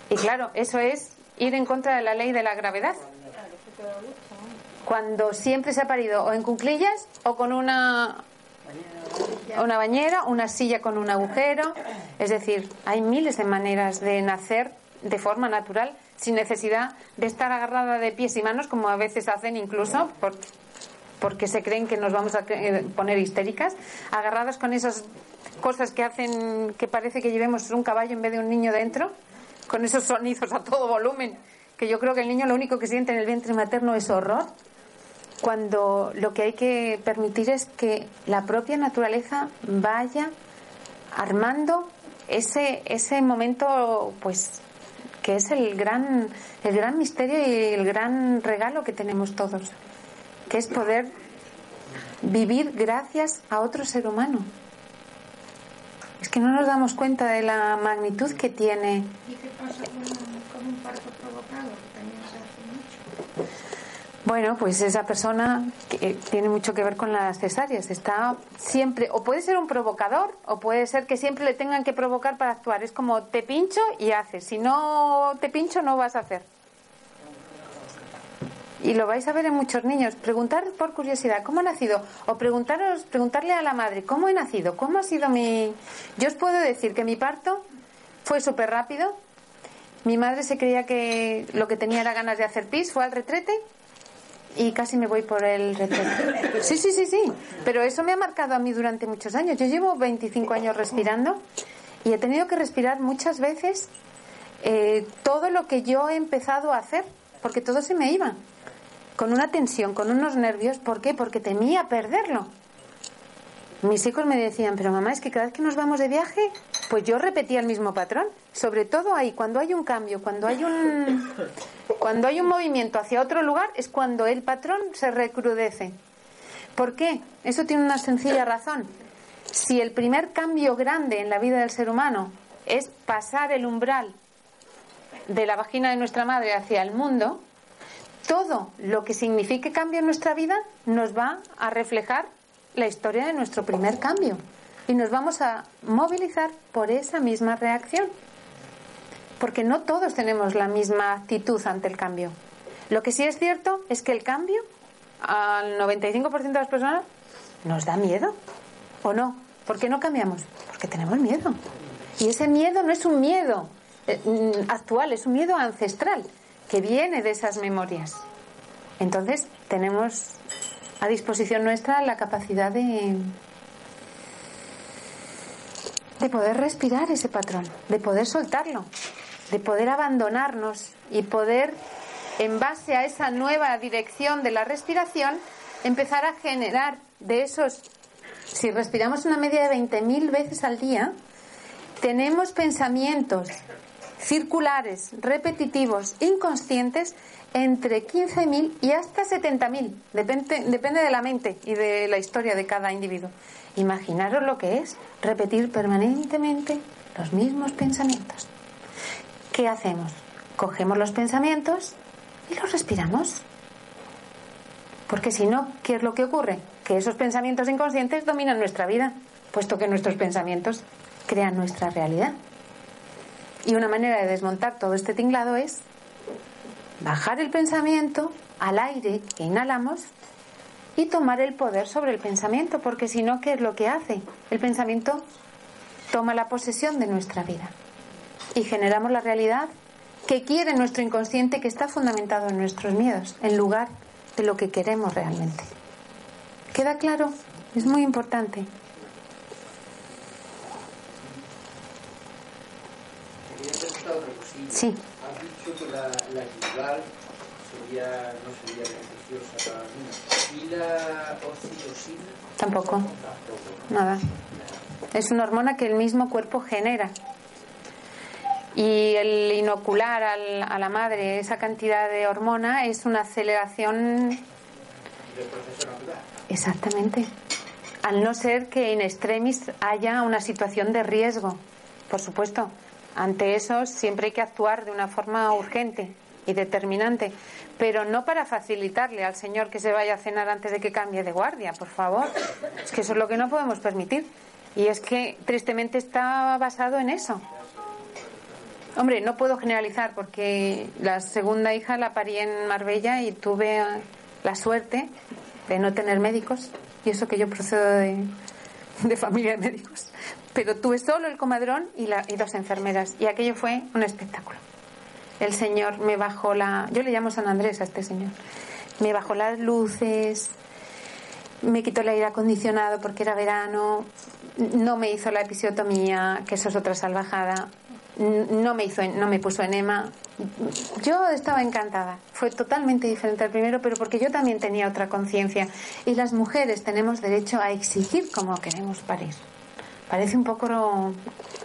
Speaker 3: Y claro, eso es ir en contra de la ley de la gravedad. Cuando siempre se ha parido o en cuclillas o con una una bañera, una silla con un agujero, es decir, hay miles de maneras de nacer de forma natural sin necesidad de estar agarrada de pies y manos como a veces hacen incluso por, porque se creen que nos vamos a eh, poner histéricas, agarradas con esas cosas que hacen que parece que llevemos un caballo en vez de un niño dentro, con esos sonidos a todo volumen, que yo creo que el niño lo único que siente en el vientre materno es horror cuando lo que hay que permitir es que la propia naturaleza vaya armando ese, ese momento, pues, que es el gran, el gran misterio y el gran regalo que tenemos todos, que es poder vivir gracias a otro ser humano. Es que no nos damos cuenta de la magnitud que tiene.
Speaker 6: ¿Y qué pasa con, un parto provocado? también se hace mucho.
Speaker 3: Bueno, pues esa persona que tiene mucho que ver con las cesáreas. Está siempre, o puede ser un provocador, o puede ser que siempre le tengan que provocar para actuar. Es como te pincho y haces. Si no te pincho, no vas a hacer. Y lo vais a ver en muchos niños. Preguntar por curiosidad, ¿cómo ha nacido? O preguntaros, preguntarle a la madre, ¿cómo he nacido? ¿Cómo ha sido mi...? Yo os puedo decir que mi parto fue súper rápido. Mi madre se creía que lo que tenía era ganas de hacer pis, fue al retrete y casi me voy por el retrete. Sí, sí, sí, sí. Pero eso me ha marcado a mí durante muchos años. Yo llevo 25 años respirando y he tenido que respirar muchas veces eh, todo lo que yo he empezado a hacer, porque todo se me iba. Con una tensión, con unos nervios. ¿Por qué? Porque temía perderlo. Mis hijos me decían, pero mamá, es que cada vez que nos vamos de viaje, pues yo repetía el mismo patrón. Sobre todo ahí, cuando hay un cambio, cuando hay un, cuando hay un movimiento hacia otro lugar, es cuando el patrón se recrudece. ¿Por qué? Eso tiene una sencilla razón. Si el primer cambio grande en la vida del ser humano es pasar el umbral de la vagina de nuestra madre hacia el mundo, todo lo que signifique cambio en nuestra vida nos va a reflejar la historia de nuestro primer cambio y nos vamos a movilizar por esa misma reacción. Porque no todos tenemos la misma actitud ante el cambio. Lo que sí es cierto es que el cambio al 95% de las personas nos da miedo. ¿O no? ¿Por qué no cambiamos? Porque tenemos miedo. Y ese miedo no es un miedo eh, mm, actual, es un miedo ancestral que viene de esas memorias. Entonces tenemos a disposición nuestra la capacidad de, de poder respirar ese patrón, de poder soltarlo, de poder abandonarnos y poder, en base a esa nueva dirección de la respiración, empezar a generar de esos, si respiramos una media de 20.000 veces al día, tenemos pensamientos circulares, repetitivos, inconscientes entre 15.000 y hasta 70.000. Depende, depende de la mente y de la historia de cada individuo. Imaginaros lo que es repetir permanentemente los mismos pensamientos. ¿Qué hacemos? Cogemos los pensamientos y los respiramos. Porque si no, ¿qué es lo que ocurre? Que esos pensamientos inconscientes dominan nuestra vida, puesto que nuestros pensamientos crean nuestra realidad. Y una manera de desmontar todo este tinglado es bajar el pensamiento al aire que inhalamos y tomar el poder sobre el pensamiento, porque si no, ¿qué es lo que hace? El pensamiento toma la posesión de nuestra vida y generamos la realidad que quiere nuestro inconsciente que está fundamentado en nuestros miedos, en lugar de lo que queremos realmente. ¿Queda claro? Es muy importante. Sí.
Speaker 4: Has dicho que la, la sería, no sería beneficiosa para mí. ¿Y la oxitocina?
Speaker 3: Tampoco.
Speaker 4: Tampoco.
Speaker 3: Nada. Es una hormona que el mismo cuerpo genera. Y el inocular al- a la madre esa cantidad de hormona es una aceleración
Speaker 4: Del proceso natural.
Speaker 3: Exactamente. Al no ser que en extremis haya una situación de riesgo, por supuesto. Ante eso siempre hay que actuar de una forma urgente y determinante, pero no para facilitarle al señor que se vaya a cenar antes de que cambie de guardia, por favor. Es que eso es lo que no podemos permitir. Y es que tristemente está basado en eso. Hombre, no puedo generalizar porque la segunda hija la parí en Marbella y tuve la suerte de no tener médicos. Y eso que yo procedo de, de familia de médicos. Pero tuve solo el comadrón y, la- y dos enfermeras. Y aquello fue un espectáculo. El señor me bajó la. Yo le llamo San Andrés a este señor. Me bajó las luces, me quitó el aire acondicionado porque era verano, no me hizo la episiotomía, que eso es otra salvajada, no me, hizo, no me puso enema. Yo estaba encantada, fue totalmente diferente al primero, pero porque yo también tenía otra conciencia. Y las mujeres tenemos derecho a exigir como queremos parir. Parece un poco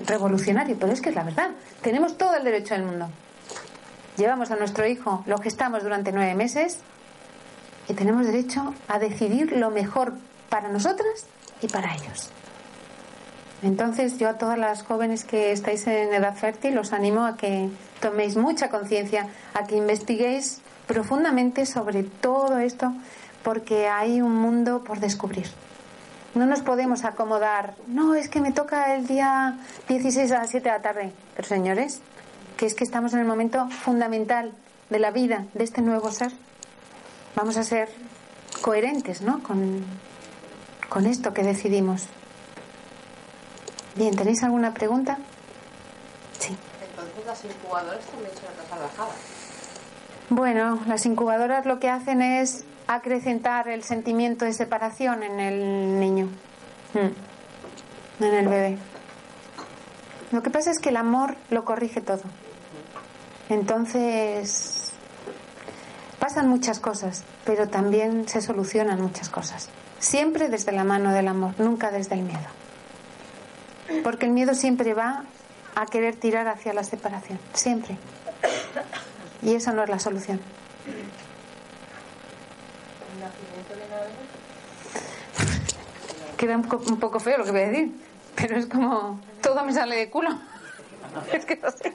Speaker 3: revolucionario, pero es que es la verdad. Tenemos todo el derecho del mundo. Llevamos a nuestro hijo, lo gestamos durante nueve meses y tenemos derecho a decidir lo mejor para nosotras y para ellos. Entonces yo a todas las jóvenes que estáis en edad fértil os animo a que toméis mucha conciencia, a que investiguéis profundamente sobre todo esto, porque hay un mundo por descubrir. No nos podemos acomodar, no, es que me toca el día 16 a las 7 de la tarde. Pero señores, que es que estamos en el momento fundamental de la vida de este nuevo ser vamos a ser coherentes ¿no? con, con esto que decidimos. Bien, ¿tenéis alguna pregunta? Sí.
Speaker 9: Entonces las incubadoras también son salvajada.
Speaker 3: Bueno, las incubadoras lo que hacen es acrecentar el sentimiento de separación en el niño, Mm. en el bebé. Lo que pasa es que el amor lo corrige todo. Entonces, pasan muchas cosas, pero también se solucionan muchas cosas. Siempre desde la mano del amor, nunca desde el miedo. Porque el miedo siempre va a querer tirar hacia la separación, siempre. Y esa no es la solución. Queda un poco feo lo que voy a decir, pero es como todo me sale de culo. Es que no sé.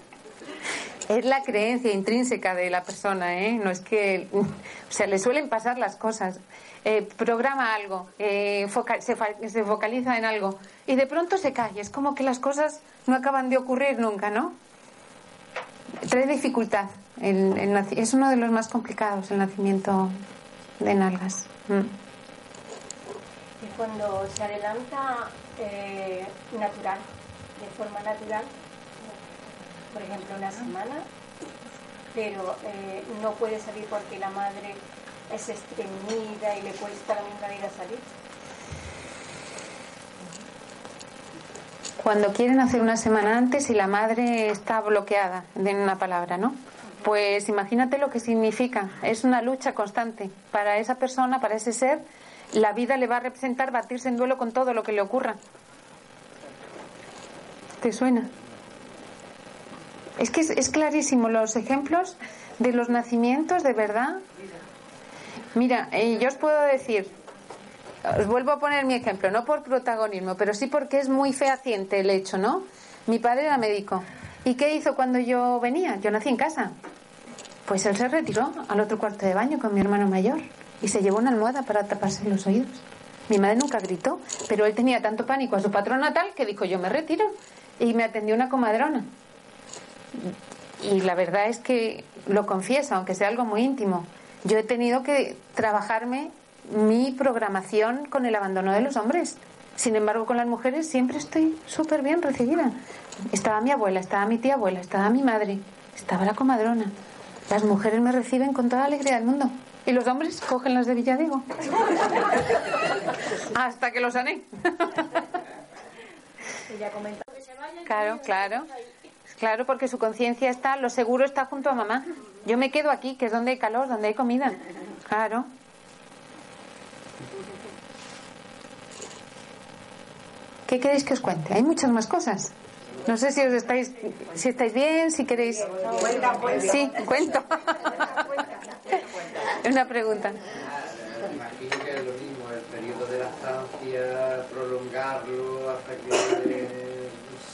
Speaker 3: Es la creencia intrínseca de la persona, ¿eh? No es que. O sea, le suelen pasar las cosas. Eh, programa algo, eh, se, focaliza en algo y de pronto se cae. Es como que las cosas no acaban de ocurrir nunca, ¿no? Trae dificultad. El- es uno de los más complicados, el nacimiento de nalgas. Mm.
Speaker 7: Y cuando se adelanta eh, natural, de forma natural, por ejemplo una semana, pero eh, no puede salir porque la madre es estreñida y le cuesta la misma vida salir.
Speaker 3: Cuando quieren hacer una semana antes y la madre está bloqueada, en una palabra, ¿no? Pues imagínate lo que significa. Es una lucha constante. Para esa persona, para ese ser, la vida le va a representar batirse en duelo con todo lo que le ocurra. ¿Te suena? Es que es, es clarísimo los ejemplos de los nacimientos, de verdad. Mira, eh, yo os puedo decir, os vuelvo a poner mi ejemplo, no por protagonismo, pero sí porque es muy fehaciente el hecho, ¿no? Mi padre era médico. ¿Y qué hizo cuando yo venía? Yo nací en casa. Pues él se retiró al otro cuarto de baño con mi hermano mayor y se llevó una almohada para taparse los oídos. Mi madre nunca gritó, pero él tenía tanto pánico a su patrón natal que dijo yo me retiro y me atendió una comadrona. Y la verdad es que lo confieso, aunque sea algo muy íntimo, yo he tenido que trabajarme mi programación con el abandono de los hombres. Sin embargo, con las mujeres siempre estoy súper bien recibida. Estaba mi abuela, estaba mi tía abuela, estaba mi madre, estaba la comadrona. Las mujeres me reciben con toda la alegría del mundo. ¿Y los hombres cogen las de Villadiego? Hasta que los sané. Claro, claro. Claro, porque su conciencia está, lo seguro está junto a mamá. Yo me quedo aquí, que es donde hay calor, donde hay comida. Claro. ¿Qué queréis que os cuente? Hay muchas más cosas. No sé si os estáis, si estáis bien, si queréis. Sí, cuento. Una pregunta.
Speaker 4: Imagino que es lo mismo, el periodo de lactancia, prolongarlo hasta que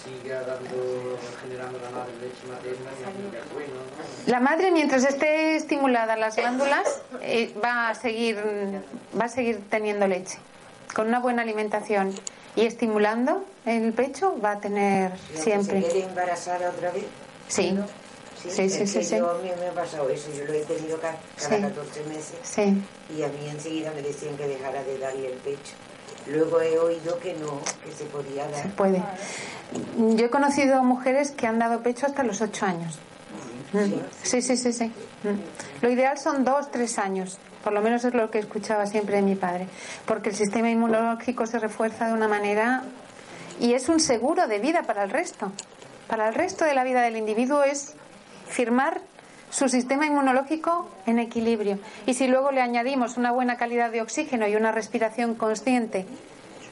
Speaker 4: siga dando, generando la madre leche materna, es bueno, ¿no?
Speaker 3: La madre, mientras esté estimulada las glándulas, eh, va a seguir, va a seguir teniendo leche. Con una buena alimentación y estimulando el pecho, va a tener siempre.
Speaker 10: ¿Se quiere embarazar otra vez?
Speaker 3: Sí.
Speaker 10: ¿No?
Speaker 3: Sí, sí, sí, sí.
Speaker 10: Yo, a mí me ha pasado eso, yo lo he tenido ca- cada
Speaker 3: Sí.
Speaker 10: 14 meses
Speaker 3: Sí.
Speaker 10: y a mí enseguida me decían que dejara de darle el pecho. Luego he oído que no, que se podía dar.
Speaker 3: Se puede. Yo he conocido mujeres que han dado pecho hasta los ocho años. Mm. Sí, sí, sí, sí. Mm. Lo ideal son dos, tres años. Por lo menos es lo que escuchaba siempre de mi padre. Porque el sistema inmunológico se refuerza de una manera y es un seguro de vida para el resto. Para el resto de la vida del individuo es firmar su sistema inmunológico en equilibrio. Y si luego le añadimos una buena calidad de oxígeno y una respiración consciente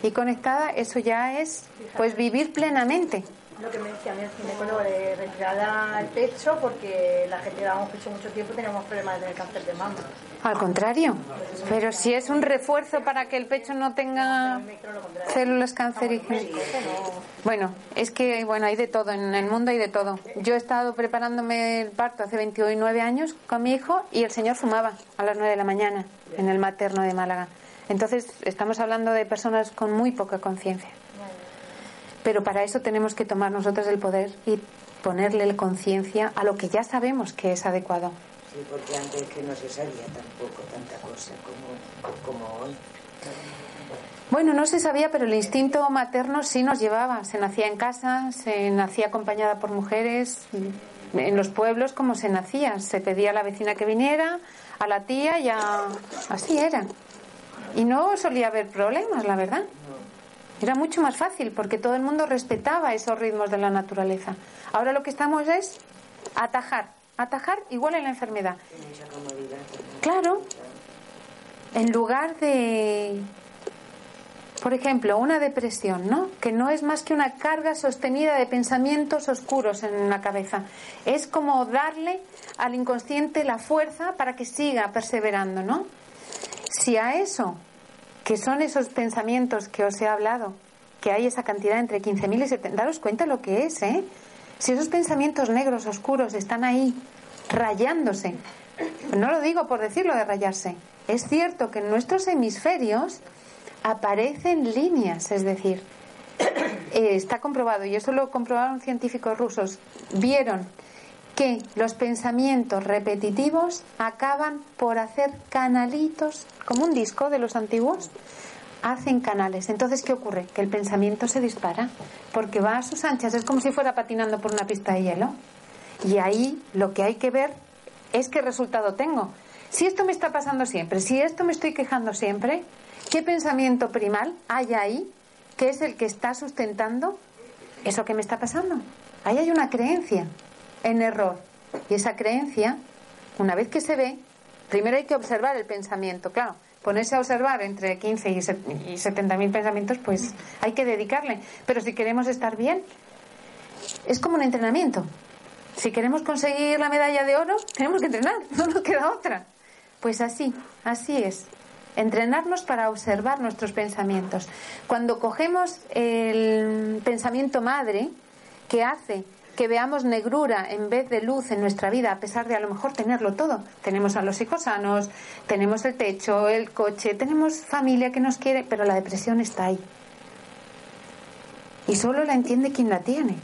Speaker 3: y conectada, eso ya es pues vivir plenamente.
Speaker 7: Lo que me decía mi ginecólogo de retirada al pecho porque la gente que dábamos pecho mucho tiempo teníamos problemas de cáncer de mama.
Speaker 3: Al contrario, pero si es un refuerzo para que el pecho no tenga células cancerígenas. Bueno, es que bueno, hay de todo, en el mundo hay de todo. Yo he estado preparándome el parto hace 29 años con mi hijo y el señor fumaba a las 9 de la mañana en el materno de Málaga. Entonces, estamos hablando de personas con muy poca conciencia. Pero para eso tenemos que tomar nosotros el poder y ponerle conciencia a lo que ya sabemos que es adecuado.
Speaker 10: Sí, porque antes que no se sabía tampoco tanta cosa como, como hoy.
Speaker 3: Bueno, no se sabía, pero el instinto materno sí nos llevaba. Se nacía en casa, se nacía acompañada por mujeres, en los pueblos como se nacía. Se pedía a la vecina que viniera, a la tía y a... Así era. Y no solía haber problemas, la verdad. Era mucho más fácil porque todo el mundo respetaba esos ritmos de la naturaleza. Ahora lo que estamos es atajar, atajar igual en la enfermedad. Claro, en lugar de, por ejemplo, una depresión, ¿no? Que no es más que una carga sostenida de pensamientos oscuros en la cabeza. Es como darle al inconsciente la fuerza para que siga perseverando, ¿no? Si a eso, que son esos pensamientos que os he hablado, que hay esa cantidad entre 15.000 y 70.000, daros cuenta lo que es, ¿eh? Si esos pensamientos negros, oscuros, están ahí rayándose, no lo digo por decirlo de rayarse, es cierto que en nuestros hemisferios aparecen líneas, es decir, eh, está comprobado, y eso lo comprobaron científicos rusos, vieron que los pensamientos repetitivos acaban por hacer canalitos, como un disco de los antiguos, hacen canales. Entonces, ¿qué ocurre? Que el pensamiento se dispara, porque va a sus anchas, es como si fuera patinando por una pista de hielo. Y ahí lo que hay que ver es qué resultado tengo. Si esto me está pasando siempre, si esto me estoy quejando siempre, ¿qué pensamiento primal hay ahí que es el que está sustentando eso que me está pasando? Ahí hay una creencia en error. Y esa creencia, una vez que se ve, primero hay que observar el pensamiento. Claro, ponerse a observar entre 15 y 70 mil pensamientos, pues hay que dedicarle. Pero si queremos estar bien, es como un entrenamiento. Si queremos conseguir la medalla de oro, tenemos que entrenar, no nos queda otra. Pues así, así es. Entrenarnos para observar nuestros pensamientos. Cuando cogemos el pensamiento madre, que hace que veamos negrura en vez de luz en nuestra vida, a pesar de a lo mejor tenerlo todo. Tenemos a los hijos sanos, tenemos el techo, el coche, tenemos familia que nos quiere, pero la depresión está ahí. Y solo la entiende quien la tiene.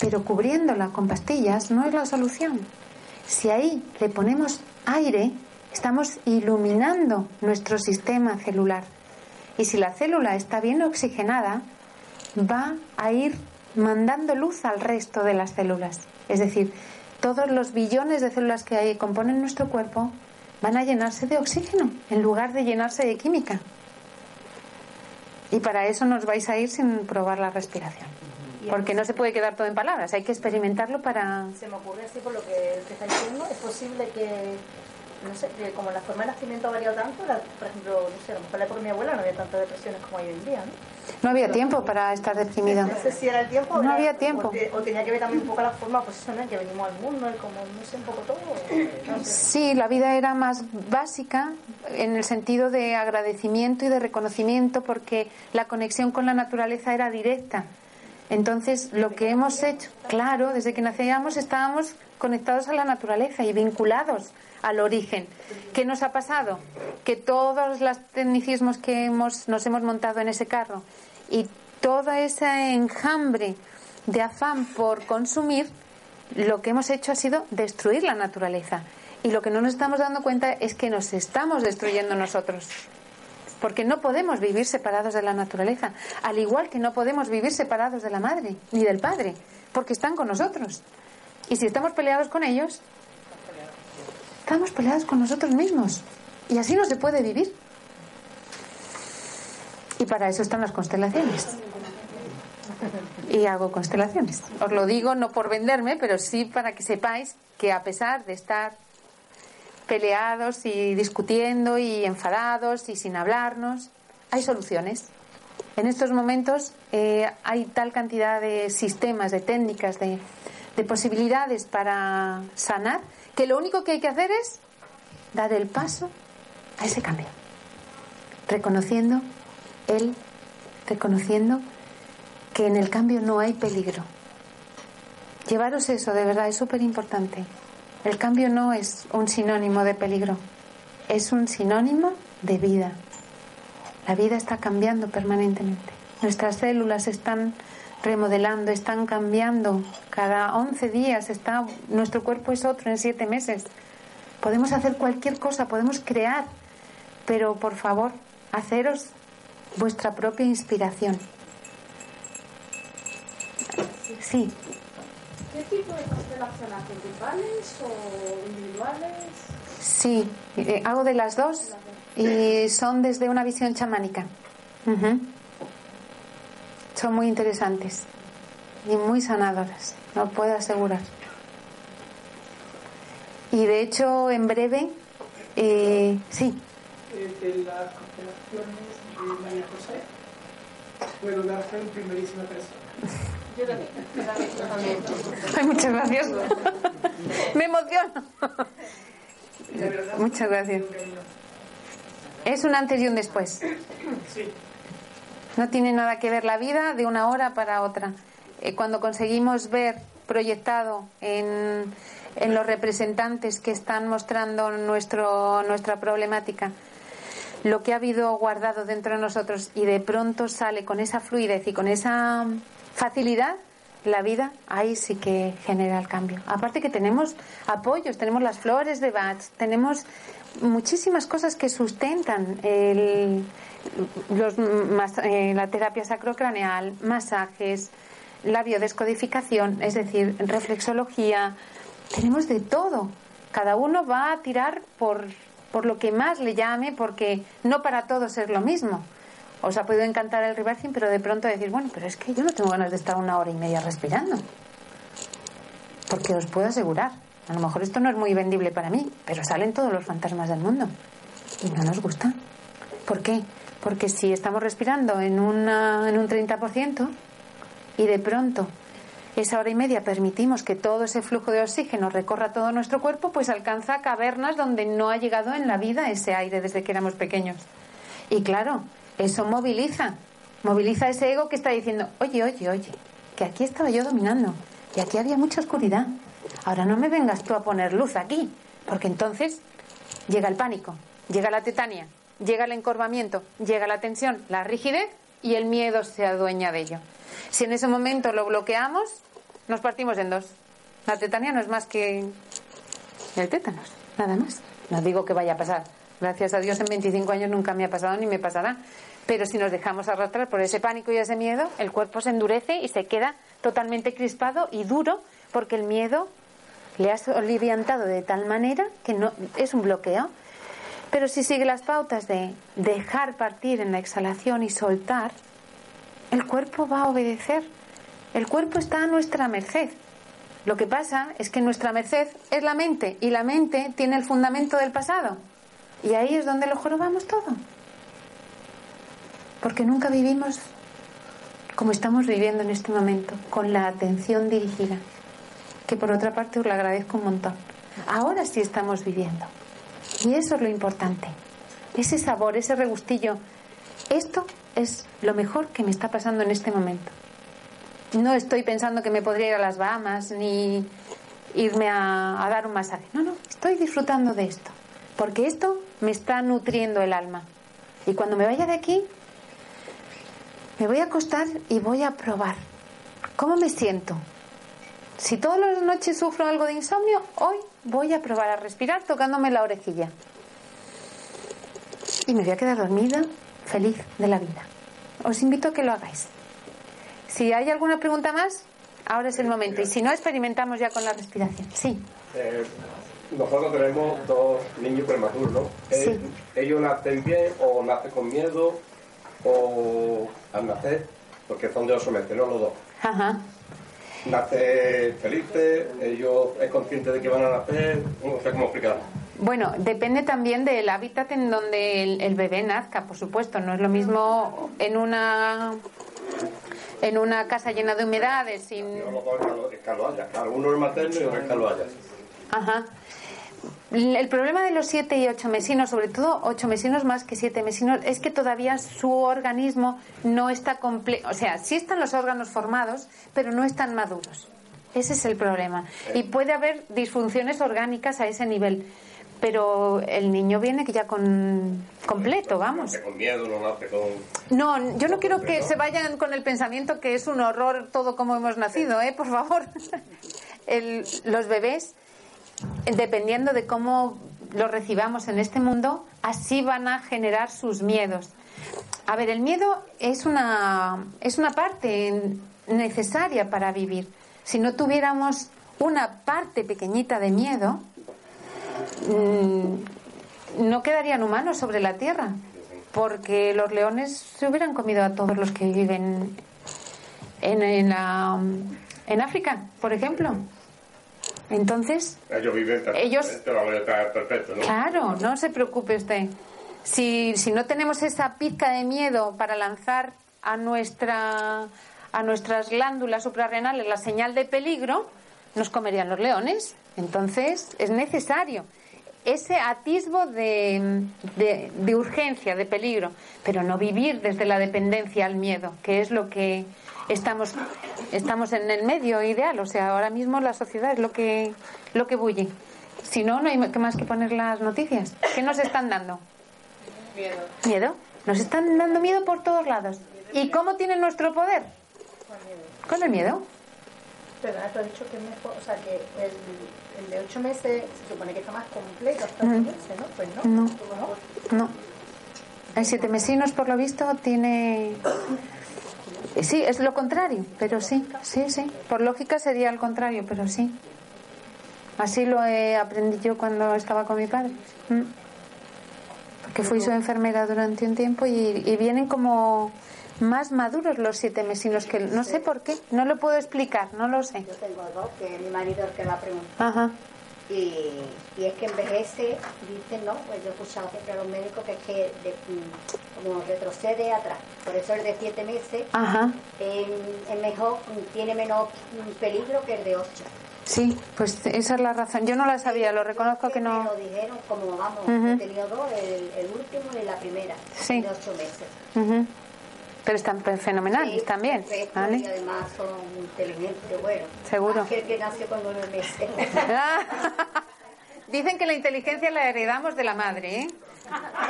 Speaker 3: Pero cubriéndola con pastillas no es la solución. Si ahí le ponemos aire, estamos iluminando nuestro sistema celular. Y si la célula está bien oxigenada, va a ir mandando luz al resto de las células. Es decir, todos los billones de células que hay, componen nuestro cuerpo van a llenarse de oxígeno en lugar de llenarse de química. Y para eso nos vais a ir sin probar la respiración. Porque no se puede quedar todo en palabras, hay que experimentarlo para...
Speaker 7: Se me ocurre así por lo que te está diciendo, es posible que no sé, que como la forma de nacimiento ha variado tanto, por ejemplo, no sé, a lo mejor la época de mi abuela no había tantas depresiones como hay hoy en día, ¿no?
Speaker 3: No había tiempo para estar deprimido.
Speaker 7: No sé si era el tiempo.
Speaker 3: No había tiempo.
Speaker 7: O, tenía que ver también un poco la forma, pues eso, ¿no? Que venimos al mundo y como, no sé, un poco todo.
Speaker 3: Sí, la vida era más básica en el sentido de agradecimiento y de reconocimiento porque la conexión con la naturaleza era directa. Entonces, lo que hemos hecho, claro, desde que nacíamos estábamos conectados a la naturaleza y vinculados al origen. ¿Qué nos ha pasado? Que todos los tecnicismos que hemos, nos hemos montado en ese carro y todo ese enjambre de afán por consumir, lo que hemos hecho ha sido destruir la naturaleza. Y lo que no nos estamos dando cuenta es que nos estamos destruyendo nosotros. Porque no podemos vivir separados de la naturaleza, al igual que no podemos vivir separados de la madre ni del padre, porque están con nosotros. Y si estamos peleados con ellos, estamos peleados con nosotros mismos. Y así no se puede vivir. Y para eso están las constelaciones. Y hago constelaciones. Os lo digo no por venderme, pero sí para que sepáis que a pesar de estar peleados y discutiendo y enfadados y sin hablarnos, hay soluciones. En estos momentos eh, hay tal cantidad de sistemas, de técnicas, de, de posibilidades para sanar que lo único que hay que hacer es dar el paso a ese cambio, reconociendo él, reconociendo que en el cambio no hay peligro. Llevaros eso, de verdad, es súper importante. El cambio no es un sinónimo de peligro, es un sinónimo de vida. La vida está cambiando permanentemente. Nuestras células están remodelando, están cambiando. Cada 11 días está, nuestro cuerpo es otro en 7 meses. Podemos hacer cualquier cosa, podemos crear, pero por favor, haceros vuestra propia inspiración. Sí.
Speaker 6: ¿Qué tipo de constelaciones? ¿Grupales o individuales?
Speaker 3: Sí, eh, hago de las dos y son desde una visión chamánica son muy interesantes y muy sanadoras, lo puedo asegurar. Y de hecho, en breve, eh, sí.
Speaker 11: Eh, de las constelaciones de María José, puedo dar fe en primerísima persona.
Speaker 3: Ay, muchas gracias. Me emociono. Muchas gracias. Es un antes y un después. No tiene nada que ver la vida de una hora para otra. Eh, cuando conseguimos ver proyectado en, en, los representantes que están mostrando nuestro, nuestra problemática lo que ha habido guardado dentro de nosotros y de pronto sale con esa fluidez y con esa facilidad, la vida ahí sí que genera el cambio. Aparte que tenemos apoyos, tenemos las flores de Bach, tenemos muchísimas cosas que sustentan el, los, eh, la terapia sacrocraneal, masajes, la biodescodificación, es decir, reflexología, tenemos de todo. Cada uno va a tirar por, por lo que más le llame, porque no para todos es lo mismo. Os ha podido encantar el reversing, pero de pronto decir, bueno, pero es que yo no tengo ganas de estar una hora y media respirando. Porque os puedo asegurar, a lo mejor esto no es muy vendible para mí, pero salen todos los fantasmas del mundo. Y no nos gusta. ¿Por qué? Porque si estamos respirando en, una, en un 30% y de pronto esa hora y media permitimos que todo ese flujo de oxígeno recorra todo nuestro cuerpo, pues alcanza cavernas donde no ha llegado en la vida ese aire desde que éramos pequeños. Y claro, eso moviliza, moviliza ese ego que está diciendo, oye, oye, oye, que aquí estaba yo dominando y aquí había mucha oscuridad. Ahora no me vengas tú a poner luz aquí, porque entonces llega el pánico, llega la tetania, llega el encorvamiento, llega la tensión, la rigidez y el miedo se adueña de ello. Si en ese momento lo bloqueamos, nos partimos en dos. La tetania no es más que el tétanos, nada más. No digo que vaya a pasar. Gracias a Dios en 25 años nunca me ha pasado ni me pasará. Pero si nos dejamos arrastrar por ese pánico y ese miedo, el cuerpo se endurece y se queda totalmente crispado y duro porque el miedo le ha aliviantado de tal manera que no es un bloqueo Pero si sigue las pautas de dejar partir en la exhalación y soltar, el cuerpo va a obedecer. El cuerpo está a nuestra merced. Lo que pasa es que nuestra merced es la mente y la mente tiene el fundamento del pasado. Y ahí es donde lo jorobamos todo. Porque nunca vivimos como estamos viviendo en este momento, con la atención dirigida, que por otra parte os lo agradezco un montón. Ahora sí estamos viviendo. Y eso es lo importante. Ese sabor, ese regustillo. Esto es lo mejor que me está pasando en este momento. No estoy pensando que me podría ir a las Bahamas ni irme a, a dar un masaje. No, no, estoy disfrutando de esto. Porque esto me está nutriendo el alma. Y cuando me vaya de aquí, me voy a acostar y voy a probar. ¿Cómo me siento? Si todas las noches sufro algo de insomnio, hoy voy a probar a respirar tocándome la orejilla. Y me voy a quedar dormida, feliz de la vida. Os invito a que lo hagáis. Si hay alguna pregunta más, ahora es el momento. Y si no, experimentamos ya con la respiración. Sí.
Speaker 12: Eh, nosotros tenemos dos niños prematuros, ¿no?
Speaker 3: Sí.
Speaker 12: Eh, ¿Ellos nacen bien o nacen con miedo o al nacer? Porque son de ocho meses, ¿no? Los dos.
Speaker 3: Ajá.
Speaker 12: Nace felices, ellos es consciente de que van a nacer, no sé cómo explicarlo.
Speaker 3: Bueno, depende también del hábitat en donde el, el bebé nazca, por supuesto. No es lo mismo en una en una casa llena de humedades, sin
Speaker 12: Los dos escalo- escaloallas, claro, uno es materno y otro es escaloallas.
Speaker 3: Ajá. El problema de los siete y ocho mesinos, sobre todo ocho mesinos más que siete mesinos, es que todavía su organismo no está completo. O sea, sí están los órganos formados, pero no están maduros. Ese es el problema. Y puede haber disfunciones orgánicas a ese nivel. Pero el niño viene ya con completo, vamos.
Speaker 12: Con miedo, no nace con...
Speaker 3: No, yo no quiero que se vayan con el pensamiento que es un horror todo como hemos nacido, ¿eh? Por favor. El- los bebés, dependiendo de cómo los recibamos en este mundo, así van a generar sus miedos. A ver, el miedo es una, es una parte necesaria para vivir. Si no tuviéramos una parte pequeñita de miedo, mm, no quedarían humanos sobre la tierra, porque los leones se hubieran comido a todos los que viven en, en, la- en África, por ejemplo. Entonces,
Speaker 12: Ellos viven
Speaker 3: Ellos-
Speaker 12: perfecto, ¿no?
Speaker 3: Claro, no se preocupe usted. Si, si no tenemos esa pizca de miedo para lanzar a nuestra a nuestras glándulas suprarrenales la señal de peligro, nos comerían los leones. Entonces, es necesario ese atisbo de, de, de urgencia, de peligro, pero no vivir desde la dependencia al miedo, que es lo que estamos estamos en el medio ideal, o sea, ahora mismo la sociedad es lo que lo que bulle. Si no, no hay más que poner las noticias. ¿Qué nos están dando?
Speaker 9: Miedo.
Speaker 3: ¿Miedo? Nos están dando miedo por todos lados. ¿Y cómo tienen nuestro poder? Con el miedo.
Speaker 7: Pero tú has dicho que mejor, o sea, que el, el de 8 meses se supone que está más completo hasta. 8 meses, ¿no? Pues no.
Speaker 3: No. No. El siete mesinos, por lo visto, tiene. Sí, es lo contrario, pero sí, sí, sí. Por lógica sería al contrario, pero sí. Así lo he aprendí yo cuando estaba con mi padre. Mm. Porque fui su enfermera durante un tiempo y, y vienen como más maduros los siete mesinos que no sé por qué, no lo puedo explicar, no lo sé.
Speaker 13: Yo tengo dos, que es mi marido el que la pregunta.
Speaker 3: Ajá.
Speaker 13: Y, y es que envejece, dicen, ¿no? Pues yo he escuchado siempre a los médicos que es que de- mm, como retrocede atrás. Por eso el de siete meses
Speaker 3: Ajá.
Speaker 13: es, mejor, tiene menos peligro que el de ocho.
Speaker 3: Sí, pues esa es la razón. Yo no la sabía, lo reconozco que
Speaker 13: Me
Speaker 3: no.
Speaker 13: lo dijeron como, vamos,
Speaker 3: Ujú.
Speaker 13: he tenido dos, el, el último y la primera,
Speaker 3: Sí.
Speaker 13: de ocho meses.
Speaker 3: Ujú. Pero están fenomenales
Speaker 13: Sí,
Speaker 3: también.
Speaker 13: perfecto,
Speaker 3: ¿vale?
Speaker 13: Y además son inteligentes, bueno.
Speaker 3: Seguro.
Speaker 13: Aquel que nació con nueve meses.
Speaker 3: Dicen que la inteligencia la heredamos de la madre, ¿eh?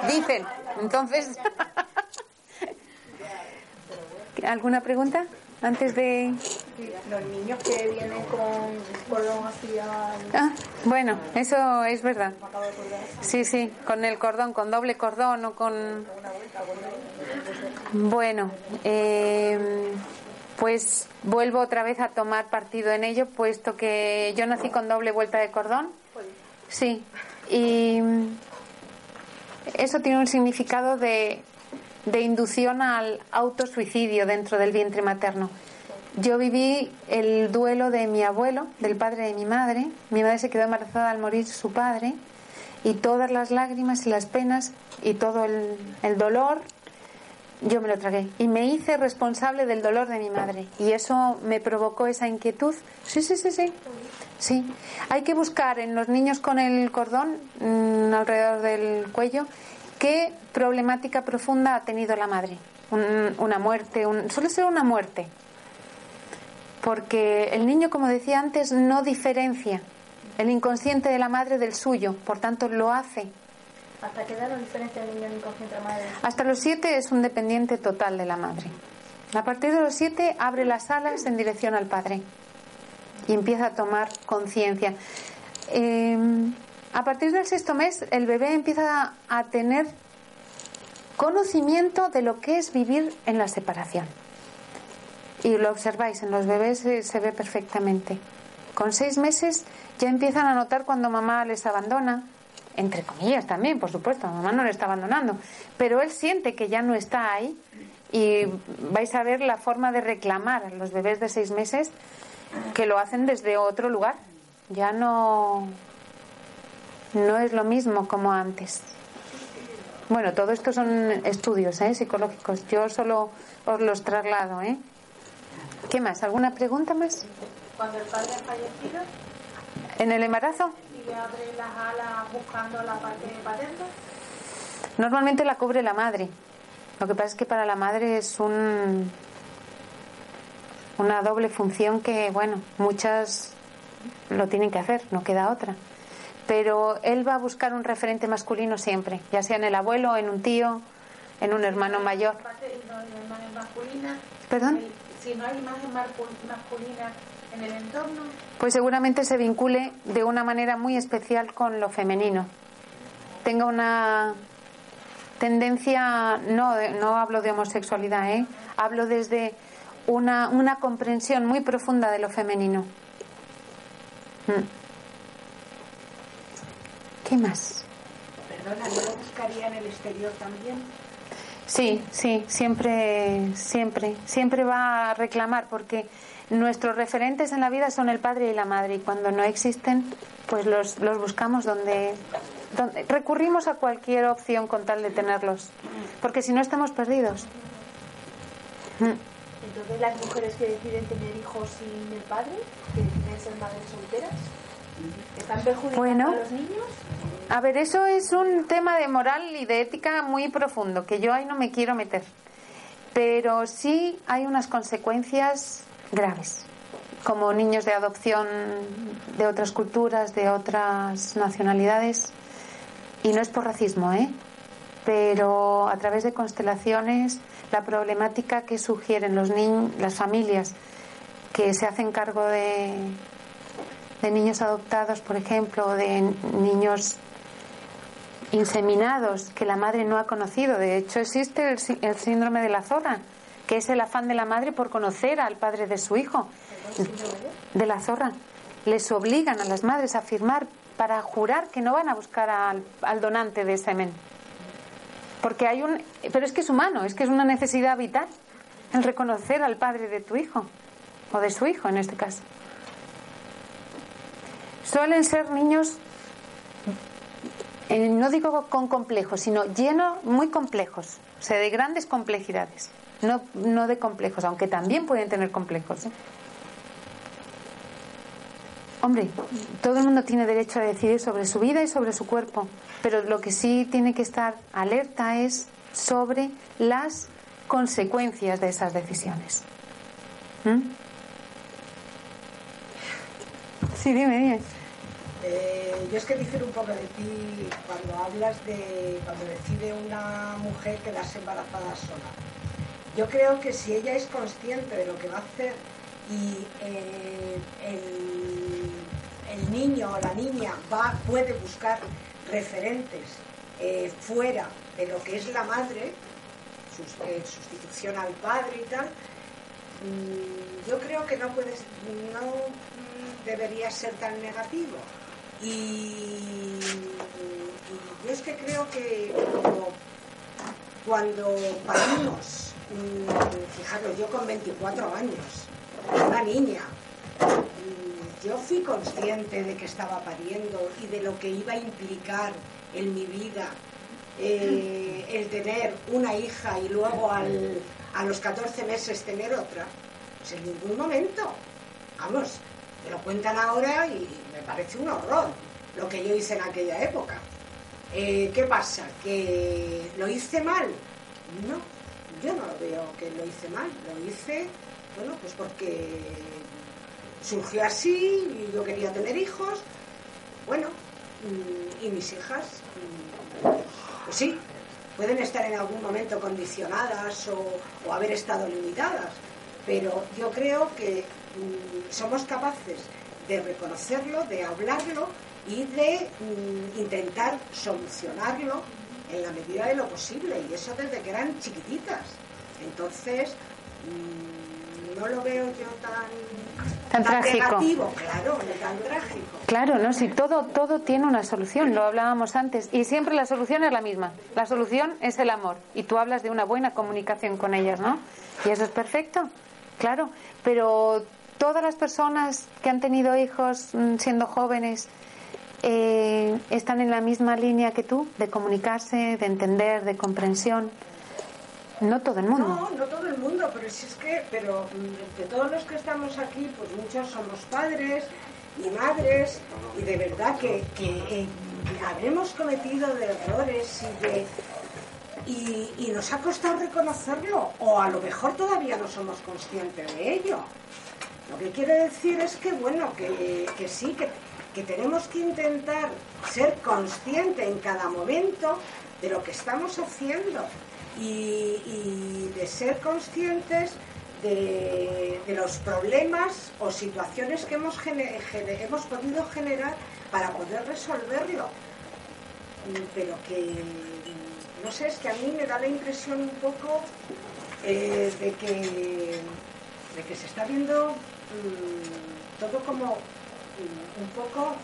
Speaker 3: Dicen. Entonces. ¿Alguna pregunta? Antes de.
Speaker 7: Los niños que vienen con cordón hacia
Speaker 3: Ah, bueno, eso es verdad. Sí, sí, con el cordón, con doble cordón o con. Bueno, eh, pues vuelvo otra vez a tomar partido en ello, puesto que yo nací con doble vuelta de cordón. Sí, y, eso tiene un significado de, de inducción al autosuicidio dentro del vientre materno. Yo viví el duelo de mi abuelo, del padre de mi madre. Mi madre se quedó embarazada al morir su padre y todas las lágrimas y las penas y todo el, dolor yo me lo tragué y me hice responsable del dolor de mi madre y eso me provocó esa inquietud. Sí, sí, sí, sí. Sí. Hay que buscar en los niños con el cordón mm, alrededor del cuello qué problemática profunda ha tenido la madre. una muerte, suele ser una muerte. Porque el niño, como decía antes, no diferencia el inconsciente de la madre del suyo, por tanto lo hace
Speaker 7: ¿Hasta qué edad la diferencia del niño inconsciente de la madre?
Speaker 3: Hasta los siete es un dependiente total de la madre. A partir de los siete abre las alas en dirección al padre y empieza a tomar conciencia. Em, a partir del sexto mes el bebé empieza a tener conocimiento de lo que es vivir en la separación. Y lo observáis, en los bebés se ve perfectamente. Con seis meses ya empiezan a notar cuando mamá les abandona, entre comillas también, por supuesto, mamá no le está abandonando, pero él siente que ya no está ahí y vais a ver la forma de reclamar a los bebés de seis meses que lo hacen desde otro lugar. Ya no, no es lo mismo como antes. Bueno, todo esto son estudios ¿eh? psicológicos. Yo solo os los traslado. ¿eh? ¿Qué más? ¿Alguna pregunta más?
Speaker 6: Cuando el padre ha fallecido.
Speaker 3: ¿En el embarazo?
Speaker 6: abre las alas buscando la parte paterna?
Speaker 3: Normalmente la cubre la madre. Lo que pasa es que para la madre es un una doble función que, bueno, muchas lo tienen que hacer, no queda otra. Pero él va a buscar un referente masculino siempre, ya sea en el abuelo, en un tío, en un hermano mayor. ¿Perdón?
Speaker 6: Si no hay imagen masculina en el entorno?
Speaker 3: Pues seguramente se vincule de una manera muy especial con lo femenino. Tenga una tendencia, no, no hablo de homosexualidad, ¿eh? hablo desde una, una comprensión muy profunda de lo femenino. Mm. ¿Qué más?
Speaker 8: Perdona, ¿no lo buscaría en el exterior también?
Speaker 3: Sí, sí, siempre, siempre, siempre va a reclamar porque Nuestros referentes en la vida son el padre y la madre y cuando no existen, pues los, los buscamos donde, donde recurrimos a cualquier opción con tal de tenerlos, porque si no estamos perdidos.
Speaker 6: Entonces las mujeres que deciden tener hijos sin el padre, que deciden ser madres solteras, ¿están perjudicando
Speaker 3: bueno,
Speaker 6: a los niños?
Speaker 3: A ver, eso es un tema de moral y de ética muy profundo, que yo ahí no me quiero meter. Pero sí hay unas consecuencias graves, como niños de adopción de otras culturas, de otras nacionalidades. Y no es por racismo, ¿eh? pero a través de constelaciones, la problemática que sugieren los las familias que se hacen cargo de, de niños adoptados, por ejemplo, de niños inseminados que la madre no ha conocido. De hecho, existe el síndrome de la zorra, que es el afán de la madre por conocer al padre de su hijo, de la zorra. Les obligan a las madres a firmar para jurar que no van a buscar al, donante de semen. Porque hay un. Pero es que es humano, es que es una necesidad vital el reconocer al padre de tu hijo, o de su hijo en este caso. Suelen ser niños, eh, no digo con complejos, sino llenos, muy complejos, o sea, de grandes complejidades no, no de complejos, aunque también pueden tener complejos. ¿eh? Hombre, todo el mundo tiene derecho a decidir sobre su vida y sobre su cuerpo, pero lo que sí tiene que estar alerta es sobre las consecuencias de esas decisiones. ¿Mm? Sí, dime, dime.
Speaker 8: Eh, yo es que difiero un poco de ti cuando hablas de cuando decide una mujer quedarse embarazada sola. Yo creo que si ella es consciente de lo que va a hacer y eh, el, niño o la niña va, puede buscar referentes eh, fuera de lo que es la madre, sustitución al padre y tal, mm, yo creo que no puedes, no mm, debería ser tan negativo. Y, yo es que creo que cuando, cuando parimos, mm, fijaros, yo con 24 años, una niña, mm, yo fui consciente de que estaba pariendo y de lo que iba a implicar en mi vida eh, el tener una hija y luego al, a los 14 meses tener otra. Pues en ningún momento. Vamos, me lo cuentan ahora y me parece un horror lo que yo hice en aquella época. Eh, ¿Qué pasa? ¿Que lo hice mal? No, yo no lo veo que lo hice mal. Lo hice, bueno, pues porque surgió así y yo quería tener hijos. Bueno, mm, y mis hijas, mm, pues sí, pueden estar en algún momento condicionadas o, haber estado limitadas, pero yo creo que mm, somos capaces de reconocerlo, de hablarlo y de mm, intentar solucionarlo en la medida de lo posible, y eso desde que eran chiquititas. Entonces, mm, no lo veo yo tan
Speaker 3: tan, trágico.
Speaker 8: claro, tan trágico.
Speaker 3: Claro, no, si todo, todo tiene una solución, lo hablábamos antes, y siempre la solución es la misma. La solución es el amor, y tú hablas de una buena comunicación con ellas, ¿no? Y eso es perfecto, claro, pero todas las personas que han tenido hijos mm, siendo jóvenes eh, están en la misma línea que tú, de comunicarse, de entender, de comprensión. No todo el mundo.
Speaker 8: No, no todo el mundo, pero si es que, pero mm, de todos los que estamos aquí, pues muchos somos padres y madres, y de verdad que, que eh, habremos cometido de errores y de y, y, nos ha costado reconocerlo, o a lo mejor todavía no somos conscientes de ello. Lo que quiere decir es que, bueno, que, que sí, que, que tenemos que intentar ser conscientes en cada momento de lo que estamos haciendo y, de ser conscientes de, los problemas o situaciones que hemos, hemos podido generar para poder resolverlo. Pero que, no sé, es que a mí me da la impresión un poco eh, de, que, de que se está viendo mm, todo como mm, un poco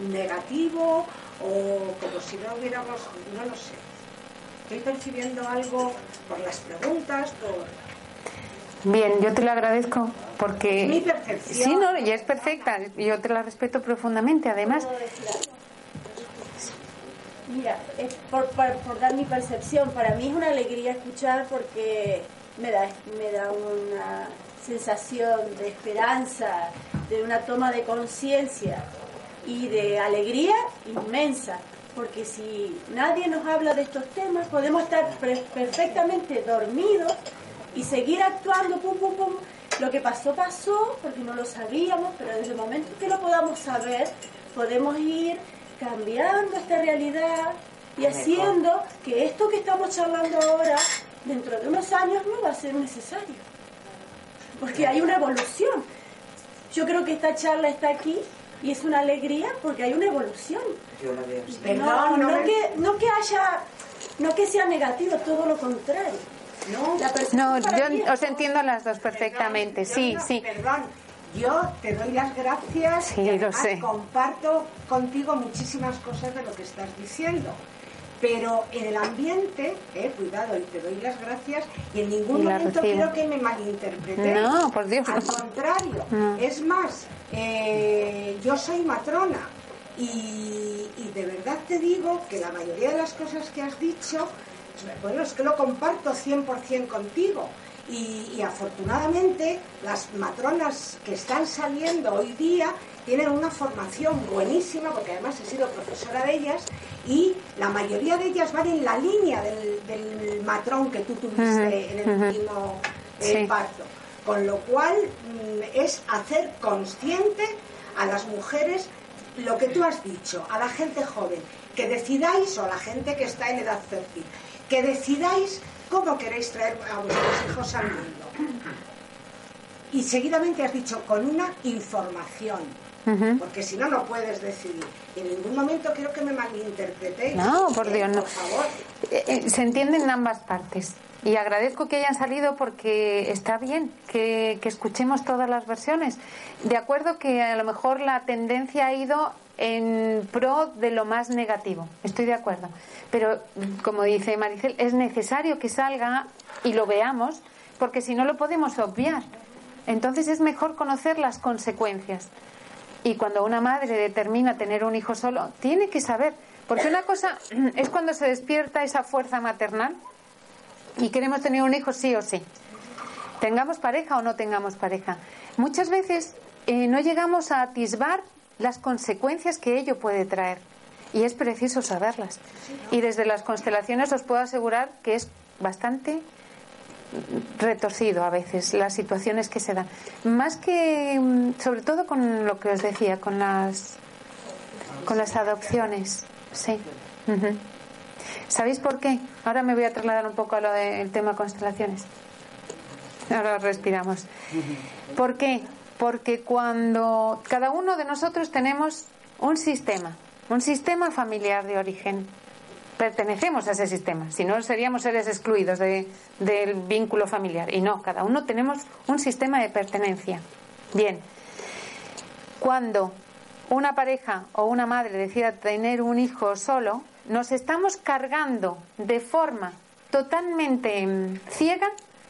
Speaker 8: mm, negativo o como si no hubiéramos, no lo sé estoy percibiendo algo por las preguntas, por...
Speaker 3: Bien, yo te lo agradezco porque...
Speaker 8: Mi percepción.
Speaker 3: Sí, no, ya es perfecta. Yo te la respeto profundamente, además.
Speaker 14: Mira, por, por, dar mi percepción, para mí es una alegría escuchar porque me da, me da una sensación de esperanza, de una toma de conciencia y de alegría inmensa porque si nadie nos habla de estos temas, podemos estar perfectamente dormidos y seguir actuando, pum, pum, pum. Lo que pasó, pasó, porque no lo sabíamos, pero desde el momento que lo podamos saber, podemos ir cambiando esta realidad y haciendo que esto que estamos charlando ahora, dentro de unos años, no va a ser necesario. Porque hay una evolución. Yo creo que esta charla está aquí y es una alegría porque hay una evolución.
Speaker 10: Yo la veo
Speaker 14: No, no, que, no que haya, no que sea negativo, todo lo contrario.
Speaker 3: No, no yo os entiendo las dos perfectamente, sí, sí.
Speaker 8: Perdón, yo te doy las gracias
Speaker 3: sí, y lo sé.
Speaker 8: comparto contigo muchísimas cosas de lo que estás diciendo. Pero en el ambiente, eh, cuidado, y te doy las gracias, y en ningún momento quiero que me malinterpretéis.
Speaker 3: No, por Dios.
Speaker 8: Al contrario, es más, eh, yo soy matrona y, de verdad te digo que la mayoría de las cosas que has dicho, bueno, es que lo comparto 100% contigo. Y, afortunadamente las matronas que están saliendo hoy día tienen una formación buenísima, porque además he sido profesora de ellas, y la mayoría de ellas van en la línea del, matrón que tú tuviste en el último eh, parto. Con lo cual mm, es hacer consciente a las mujeres lo que tú has dicho, a la gente joven, que decidáis, o a la gente que está en edad fértil, que decidáis cómo queréis traer a vuestros hijos al mundo. Y seguidamente has dicho, con una información. Porque si no, no puedes decidir. En ningún momento quiero que me malinterpretéis.
Speaker 3: No, por Dios, no.
Speaker 8: Por favor.
Speaker 3: Eh, eh, se entienden en ambas partes. Y agradezco que hayan salido porque está bien que, escuchemos todas las versiones. De acuerdo que a lo mejor la tendencia ha ido en pro de lo más negativo. Estoy de acuerdo. Pero, como dice Maricel, es necesario que salga y lo veamos, porque si no lo podemos obviar. Entonces es mejor conocer las consecuencias. Y cuando una madre determina tener un hijo solo, tiene que saber. Porque una cosa es cuando se despierta esa fuerza maternal y queremos tener un hijo sí o sí. Tengamos pareja o no tengamos pareja. Muchas veces eh, no llegamos a atisbar las consecuencias que ello puede traer. Y es preciso saberlas. Y desde las constelaciones os puedo asegurar que es bastante retorcido a veces las situaciones que se dan. Más que, mm, sobre todo con lo que os decía, con las, con las adopciones. Sí. ¿Sabéis por qué? Ahora me voy a trasladar un poco a lo tema constelaciones. Ahora respiramos. ¿Por qué? Porque cuando cada uno de nosotros tenemos un sistema, un sistema familiar de origen, pertenecemos a ese sistema, si no seríamos seres excluidos del vínculo familiar. Y no, cada uno tenemos un sistema de pertenencia. Bien, cuando una pareja o una madre decida tener un hijo solo, nos estamos cargando de forma totalmente mm, ciega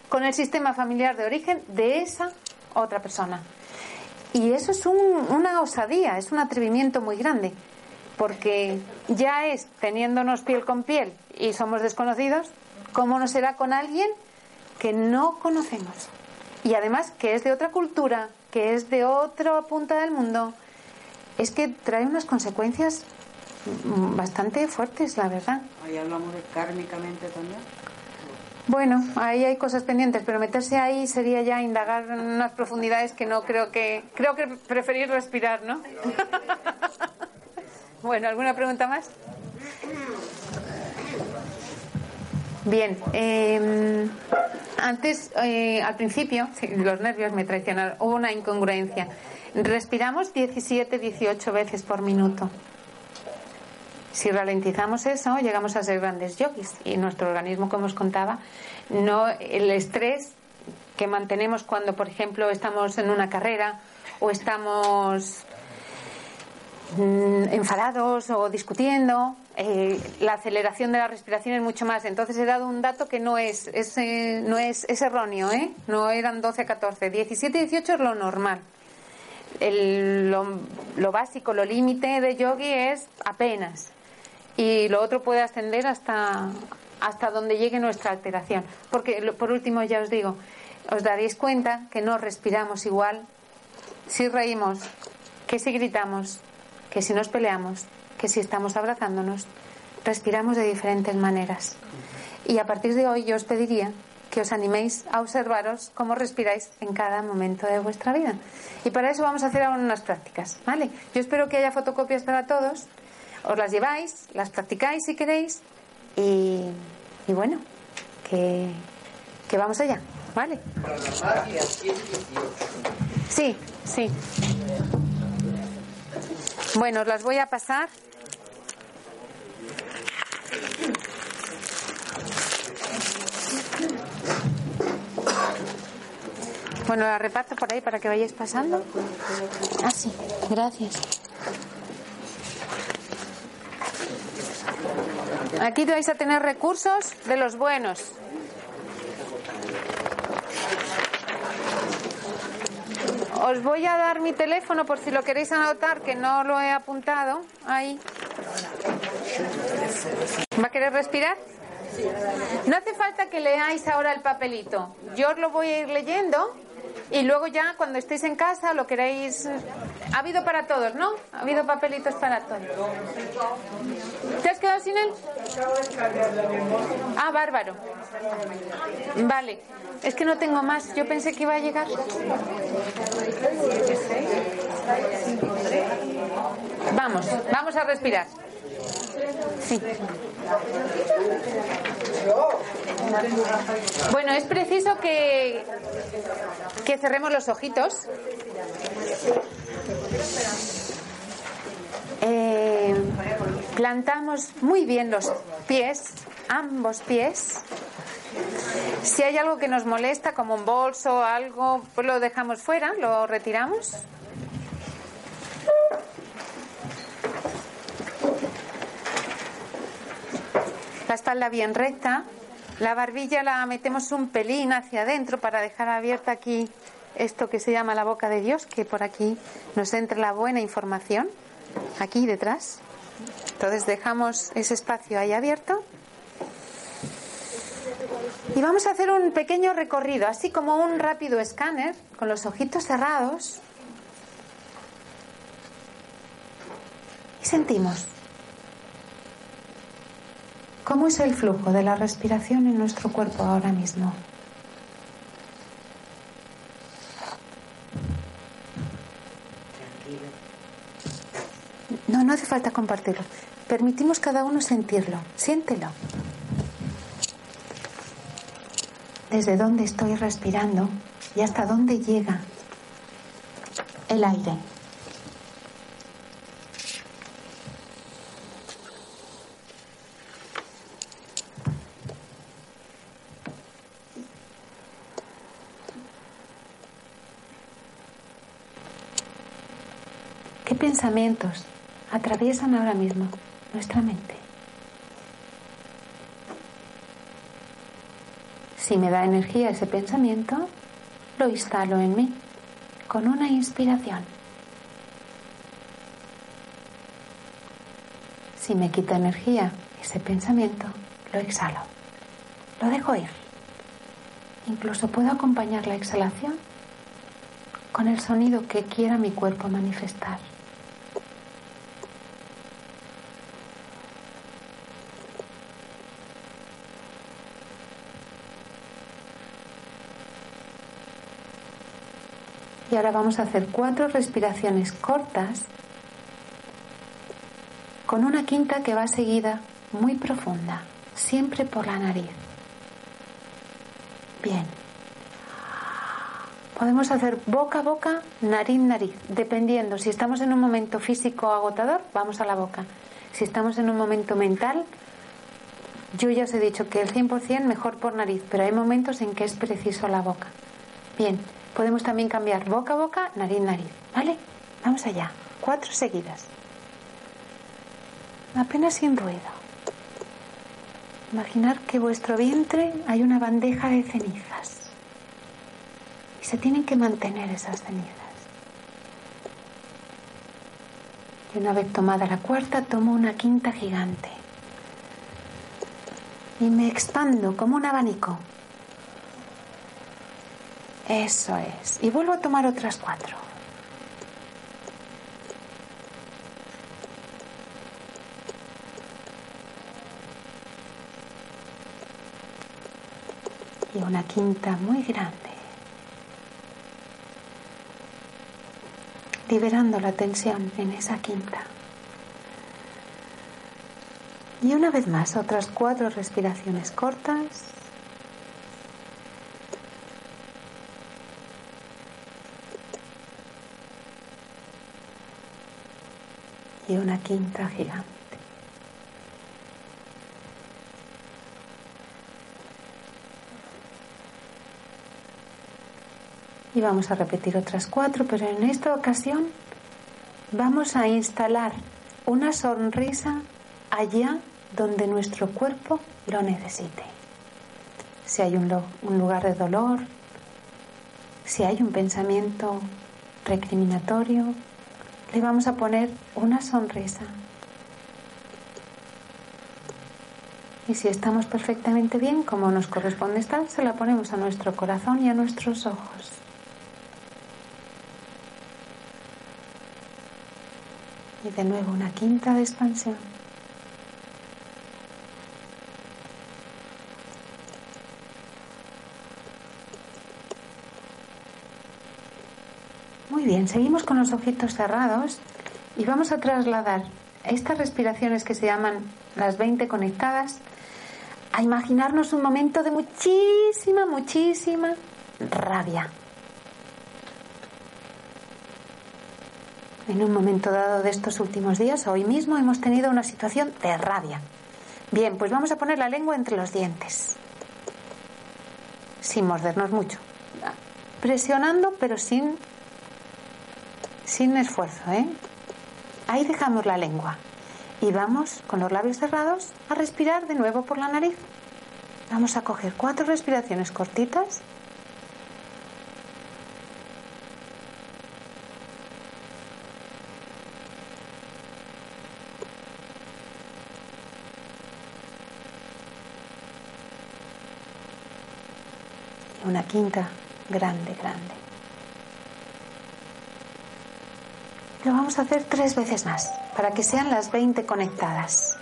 Speaker 3: con el sistema familiar de origen de esa otra persona. Y eso es una osadía, es un atrevimiento muy grande porque ya es teniéndonos piel con piel y somos desconocidos, ¿cómo no será con alguien que no conocemos? Y además que es de otra cultura, que es de otra punta del mundo, es que trae unas consecuencias bastante fuertes, la verdad.
Speaker 15: Ahí hablamos de kármicamente también.
Speaker 3: Bueno, ahí hay cosas pendientes, pero meterse ahí sería ya indagar en unas profundidades que no creo que creo que preferir respirar, ¿no? Bueno, ¿alguna pregunta más? Bien, em, antes, eh, al principio, los nervios me traicionaron, hubo una incongruencia. Respiramos 17, 18 veces por minuto. Si ralentizamos eso, llegamos a ser grandes yogis. Y nuestro organismo, como os contaba, no el estrés que mantenemos cuando, por ejemplo, estamos en una carrera o estamos enfadados o discutiendo, eh, la aceleración de la respiración es mucho más. Entonces he dado un dato que no es, eh, no es, erróneo, ¿eh? no eran 12 a 14. 17 y 18 es lo normal. Lo, básico, lo límite de yogi es apenas. Y lo otro puede ascender hasta, hasta donde llegue nuestra alteración. Porque, por último, ya os digo, os daréis cuenta que no respiramos igual si reímos que si gritamos, que si nos peleamos, que si estamos abrazándonos, respiramos de diferentes maneras. Y a partir de hoy yo os pediría que os animéis a observaros cómo respiráis en cada momento de vuestra vida. Y para eso vamos a hacer ahora unas prácticas, ¿vale? Yo espero que haya fotocopias para todos. Os las lleváis, las practicáis si queréis y, y bueno, que, que vamos allá, ¿vale? Sí, sí. Bueno, las voy a pasar. Bueno, la reparto por ahí para que vayáis pasando. Ah, sí, gracias. Aquí vais a tener recursos de los buenos. Os voy a dar mi teléfono por si lo queréis anotar, que no lo he apuntado. Ahí. ¿Va a querer respirar? No hace falta que leáis ahora el papelito. Yo os lo voy a ir leyendo y luego ya cuando estéis en casa lo queréis... Ha habido para todos, ¿no? Ha habido papelitos para todos. ¿Te has quedado sin él? Ah, bárbaro. Vale. Es que no tengo más. Yo pensé que iba a llegar. Vamos, vamos a respirar. Sí. Bueno, es preciso que, que cerremos los ojitos. Eh, plantamos muy bien los pies, ambos pies. Si hay algo que nos molesta, como un bolso o algo, pues lo dejamos fuera, lo retiramos. Espalda bien recta. La barbilla la metemos un pelín hacia adentro para dejar abierta aquí esto que se llama la boca de Dios, que por aquí nos entra la buena información, aquí detrás. Entonces dejamos ese espacio ahí abierto. Y vamos a hacer un pequeño recorrido, así como un rápido escáner, con los ojitos cerrados. Y sentimos cómo es el flujo de la respiración en nuestro cuerpo ahora mismo. No, no hace falta compartirlo. Permitimos cada uno sentirlo. Siéntelo. Desde dónde estoy respirando y hasta dónde llega el aire. Pensamientos atraviesan ahora mismo nuestra mente? Si me da energía ese pensamiento, lo instalo en mí con una inspiración. Si me quita energía ese pensamiento, lo exhalo. Lo dejo ir. Incluso puedo acompañar la exhalación con el sonido que quiera mi cuerpo manifestar. Y ahora vamos a hacer cuatro respiraciones cortas con una quinta que va seguida muy profunda, siempre por la nariz. Bien. Podemos hacer boca a boca, nariz, nariz, dependiendo. Si estamos en un momento físico agotador, vamos a la boca. Si estamos en un momento mental, yo ya os he dicho que el 100% mejor por nariz, pero hay momentos en que es preciso la boca. Bien, podemos también cambiar boca a boca, nariz, nariz. ¿Vale? Vamos allá. Cuatro seguidas. Apenas sin ruido. Imaginar que vuestro vientre hay una bandeja de cenizas. Y se tienen que mantener esas cenizas. Y una vez tomada la cuarta, tomo una quinta gigante. Y me expando como un abanico. Eso es. Y vuelvo a tomar otras cuatro. Y una quinta muy grande. Liberando la tensión en esa quinta. Y una vez más, otras cuatro respiraciones cortas. Y una quinta gigante. Y vamos a repetir otras cuatro, pero en esta ocasión vamos a instalar una sonrisa allá donde nuestro cuerpo lo necesite. Si hay un, lugar de dolor, si hay un pensamiento recriminatorio, le vamos a poner una sonrisa. Y si estamos perfectamente bien, como nos corresponde estar, se la ponemos a nuestro corazón y a nuestros ojos. Y de nuevo una quinta de expansión. Bien, seguimos con los ojitos cerrados y vamos a trasladar estas respiraciones que se llaman las 20 conectadas a imaginarnos un momento de muchísima, muchísima rabia. En un momento dado de estos últimos días, hoy mismo hemos tenido una situación de rabia. Bien, pues vamos a poner la lengua entre los dientes, sin mordernos mucho, presionando pero sin sin esfuerzo, ¿eh? Ahí dejamos la lengua. Y vamos con los labios cerrados a respirar de nuevo por la nariz. Vamos a coger cuatro respiraciones cortitas. Una quinta grande, grande. Lo vamos a hacer tres veces más para que sean las 20 conectadas.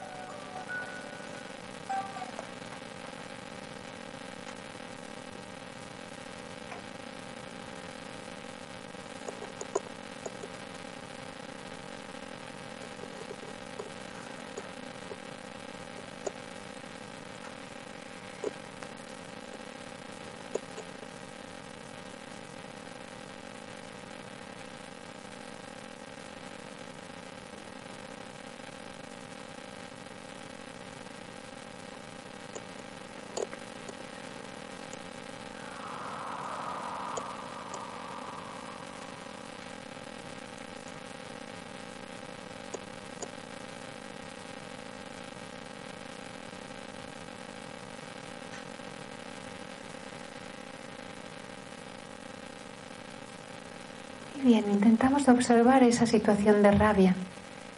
Speaker 3: Bien, intentamos observar esa situación de rabia.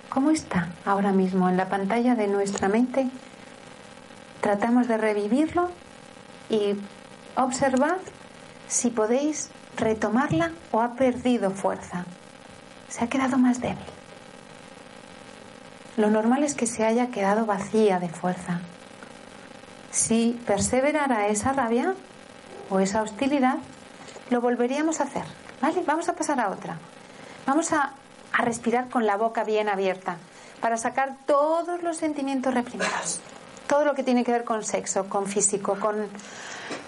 Speaker 3: ¿Cómo está ahora mismo en la pantalla de nuestra mente? Tratamos de revivirlo y observar si podéis retomarla o ha perdido fuerza. Se ha quedado más débil. Lo normal es que se haya quedado vacía de fuerza. Si perseverara esa rabia o esa hostilidad, lo volveríamos a hacer. Vamos a pasar a otra. Vamos a, a respirar con la boca bien abierta para sacar todos los sentimientos reprimidos. Todo lo que tiene que ver con sexo, con físico, con...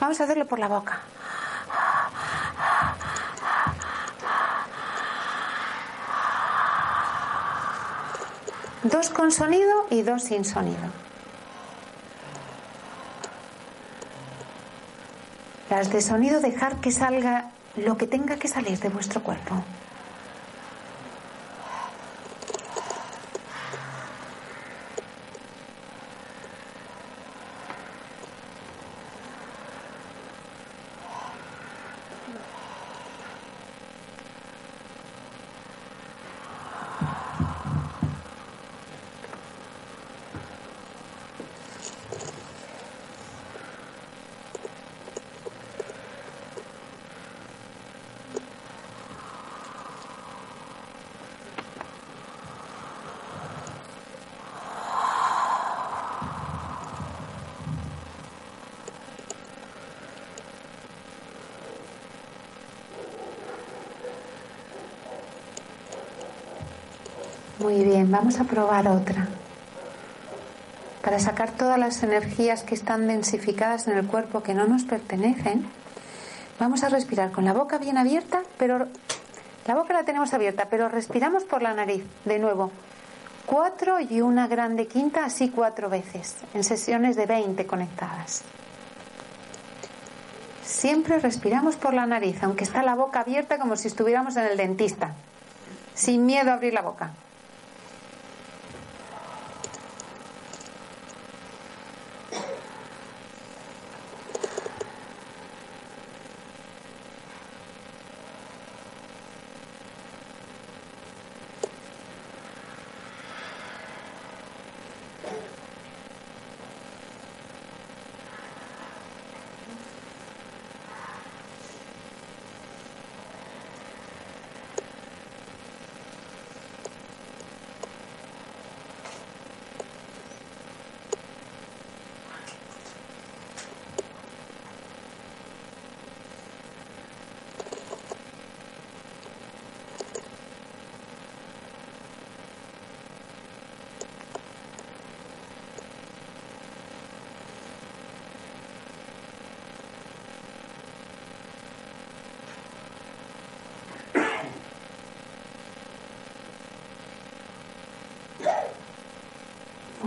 Speaker 3: Vamos a hacerlo por la boca. Dos con sonido y dos sin sonido. Las de sonido dejar que salga lo que tenga que salir de vuestro cuerpo. Muy bien, vamos a probar otra. Para sacar todas las energías que están densificadas en el cuerpo que no nos pertenecen, vamos a respirar con la boca bien abierta, pero la boca la tenemos abierta, pero respiramos por la nariz, de nuevo. Cuatro y una grande quinta, así cuatro veces, en sesiones de 20 conectadas. Siempre respiramos por la nariz, aunque está la boca abierta como si estuviéramos en el dentista, sin miedo a abrir la boca.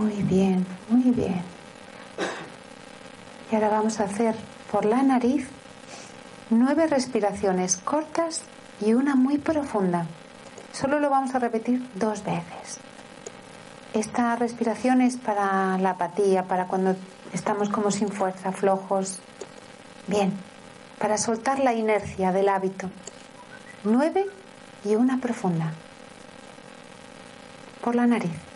Speaker 3: Muy bien, muy bien. Y ahora vamos a hacer por la nariz nueve respiraciones cortas y una muy profunda. Solo lo vamos a repetir dos veces. Esta respiración es para la apatía, para cuando estamos como sin fuerza, flojos. Bien, para soltar la inercia del hábito. Nueve y una profunda. Por la nariz.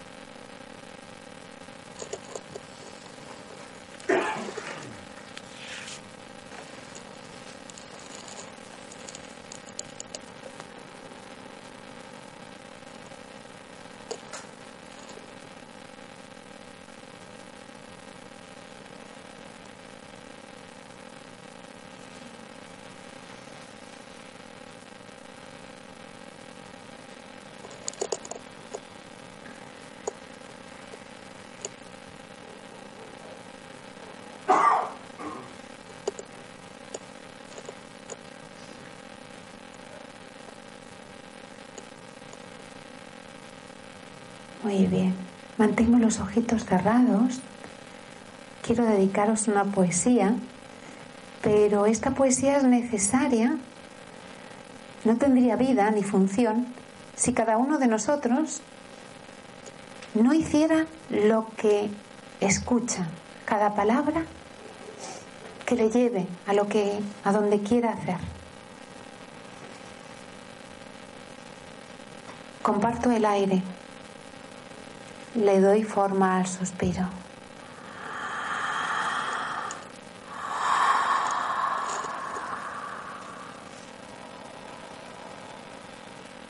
Speaker 3: Muy bien. Mantengo los ojitos cerrados. Quiero dedicaros una poesía, pero esta poesía es necesaria. No tendría vida ni función si cada uno de nosotros no hiciera lo que escucha, cada palabra que le lleve a lo que a donde quiera hacer. Comparto el aire le doy forma al suspiro.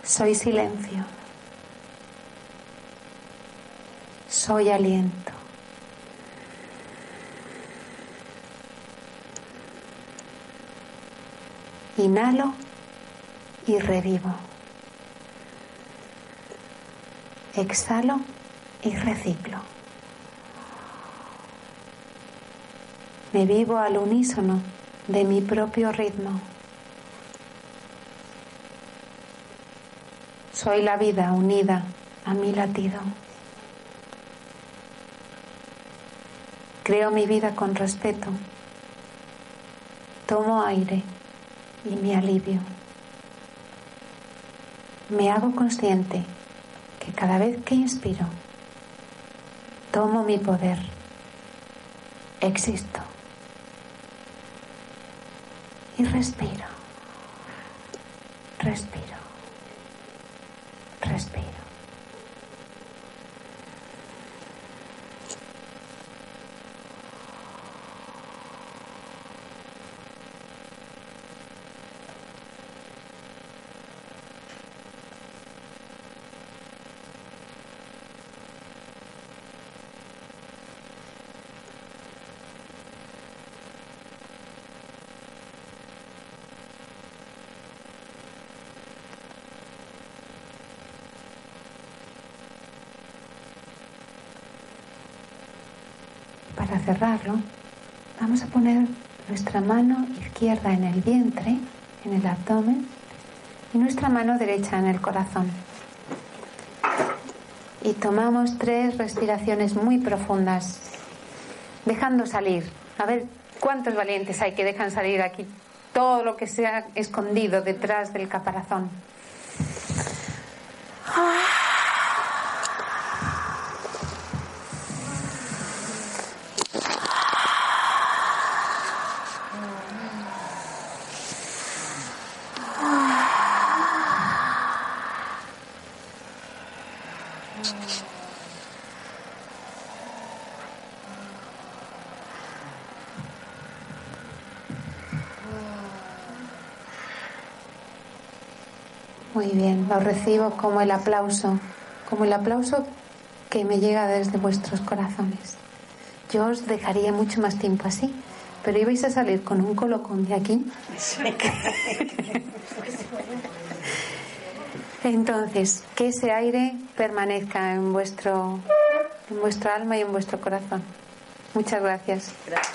Speaker 3: Soy silencio. Soy aliento. Inhalo y revivo. Exhalo y reciclo. Me vivo al unísono de mi propio ritmo. Soy la vida unida a mi latido. Creo mi vida con respeto. Tomo aire y me alivio. Me hago consciente que cada vez que inspiro, Tomo mi poder. Existo. Y respiro. Respiro. para cerrarlo, vamos a poner nuestra mano izquierda en el vientre, en el abdomen, y nuestra mano derecha en el corazón. Y tomamos tres respiraciones muy profundas, dejando salir. A ver cuántos valientes hay que dejan salir aquí todo lo que se ha escondido detrás del caparazón. Bien, lo recibo como el aplauso, como el aplauso que me llega desde vuestros corazones. Yo os dejaría mucho más tiempo así, pero ibais a salir con un colocón de aquí. Entonces, que ese aire permanezca en vuestro, en vuestro alma y en vuestro corazón. Muchas gracias.
Speaker 10: Gracias.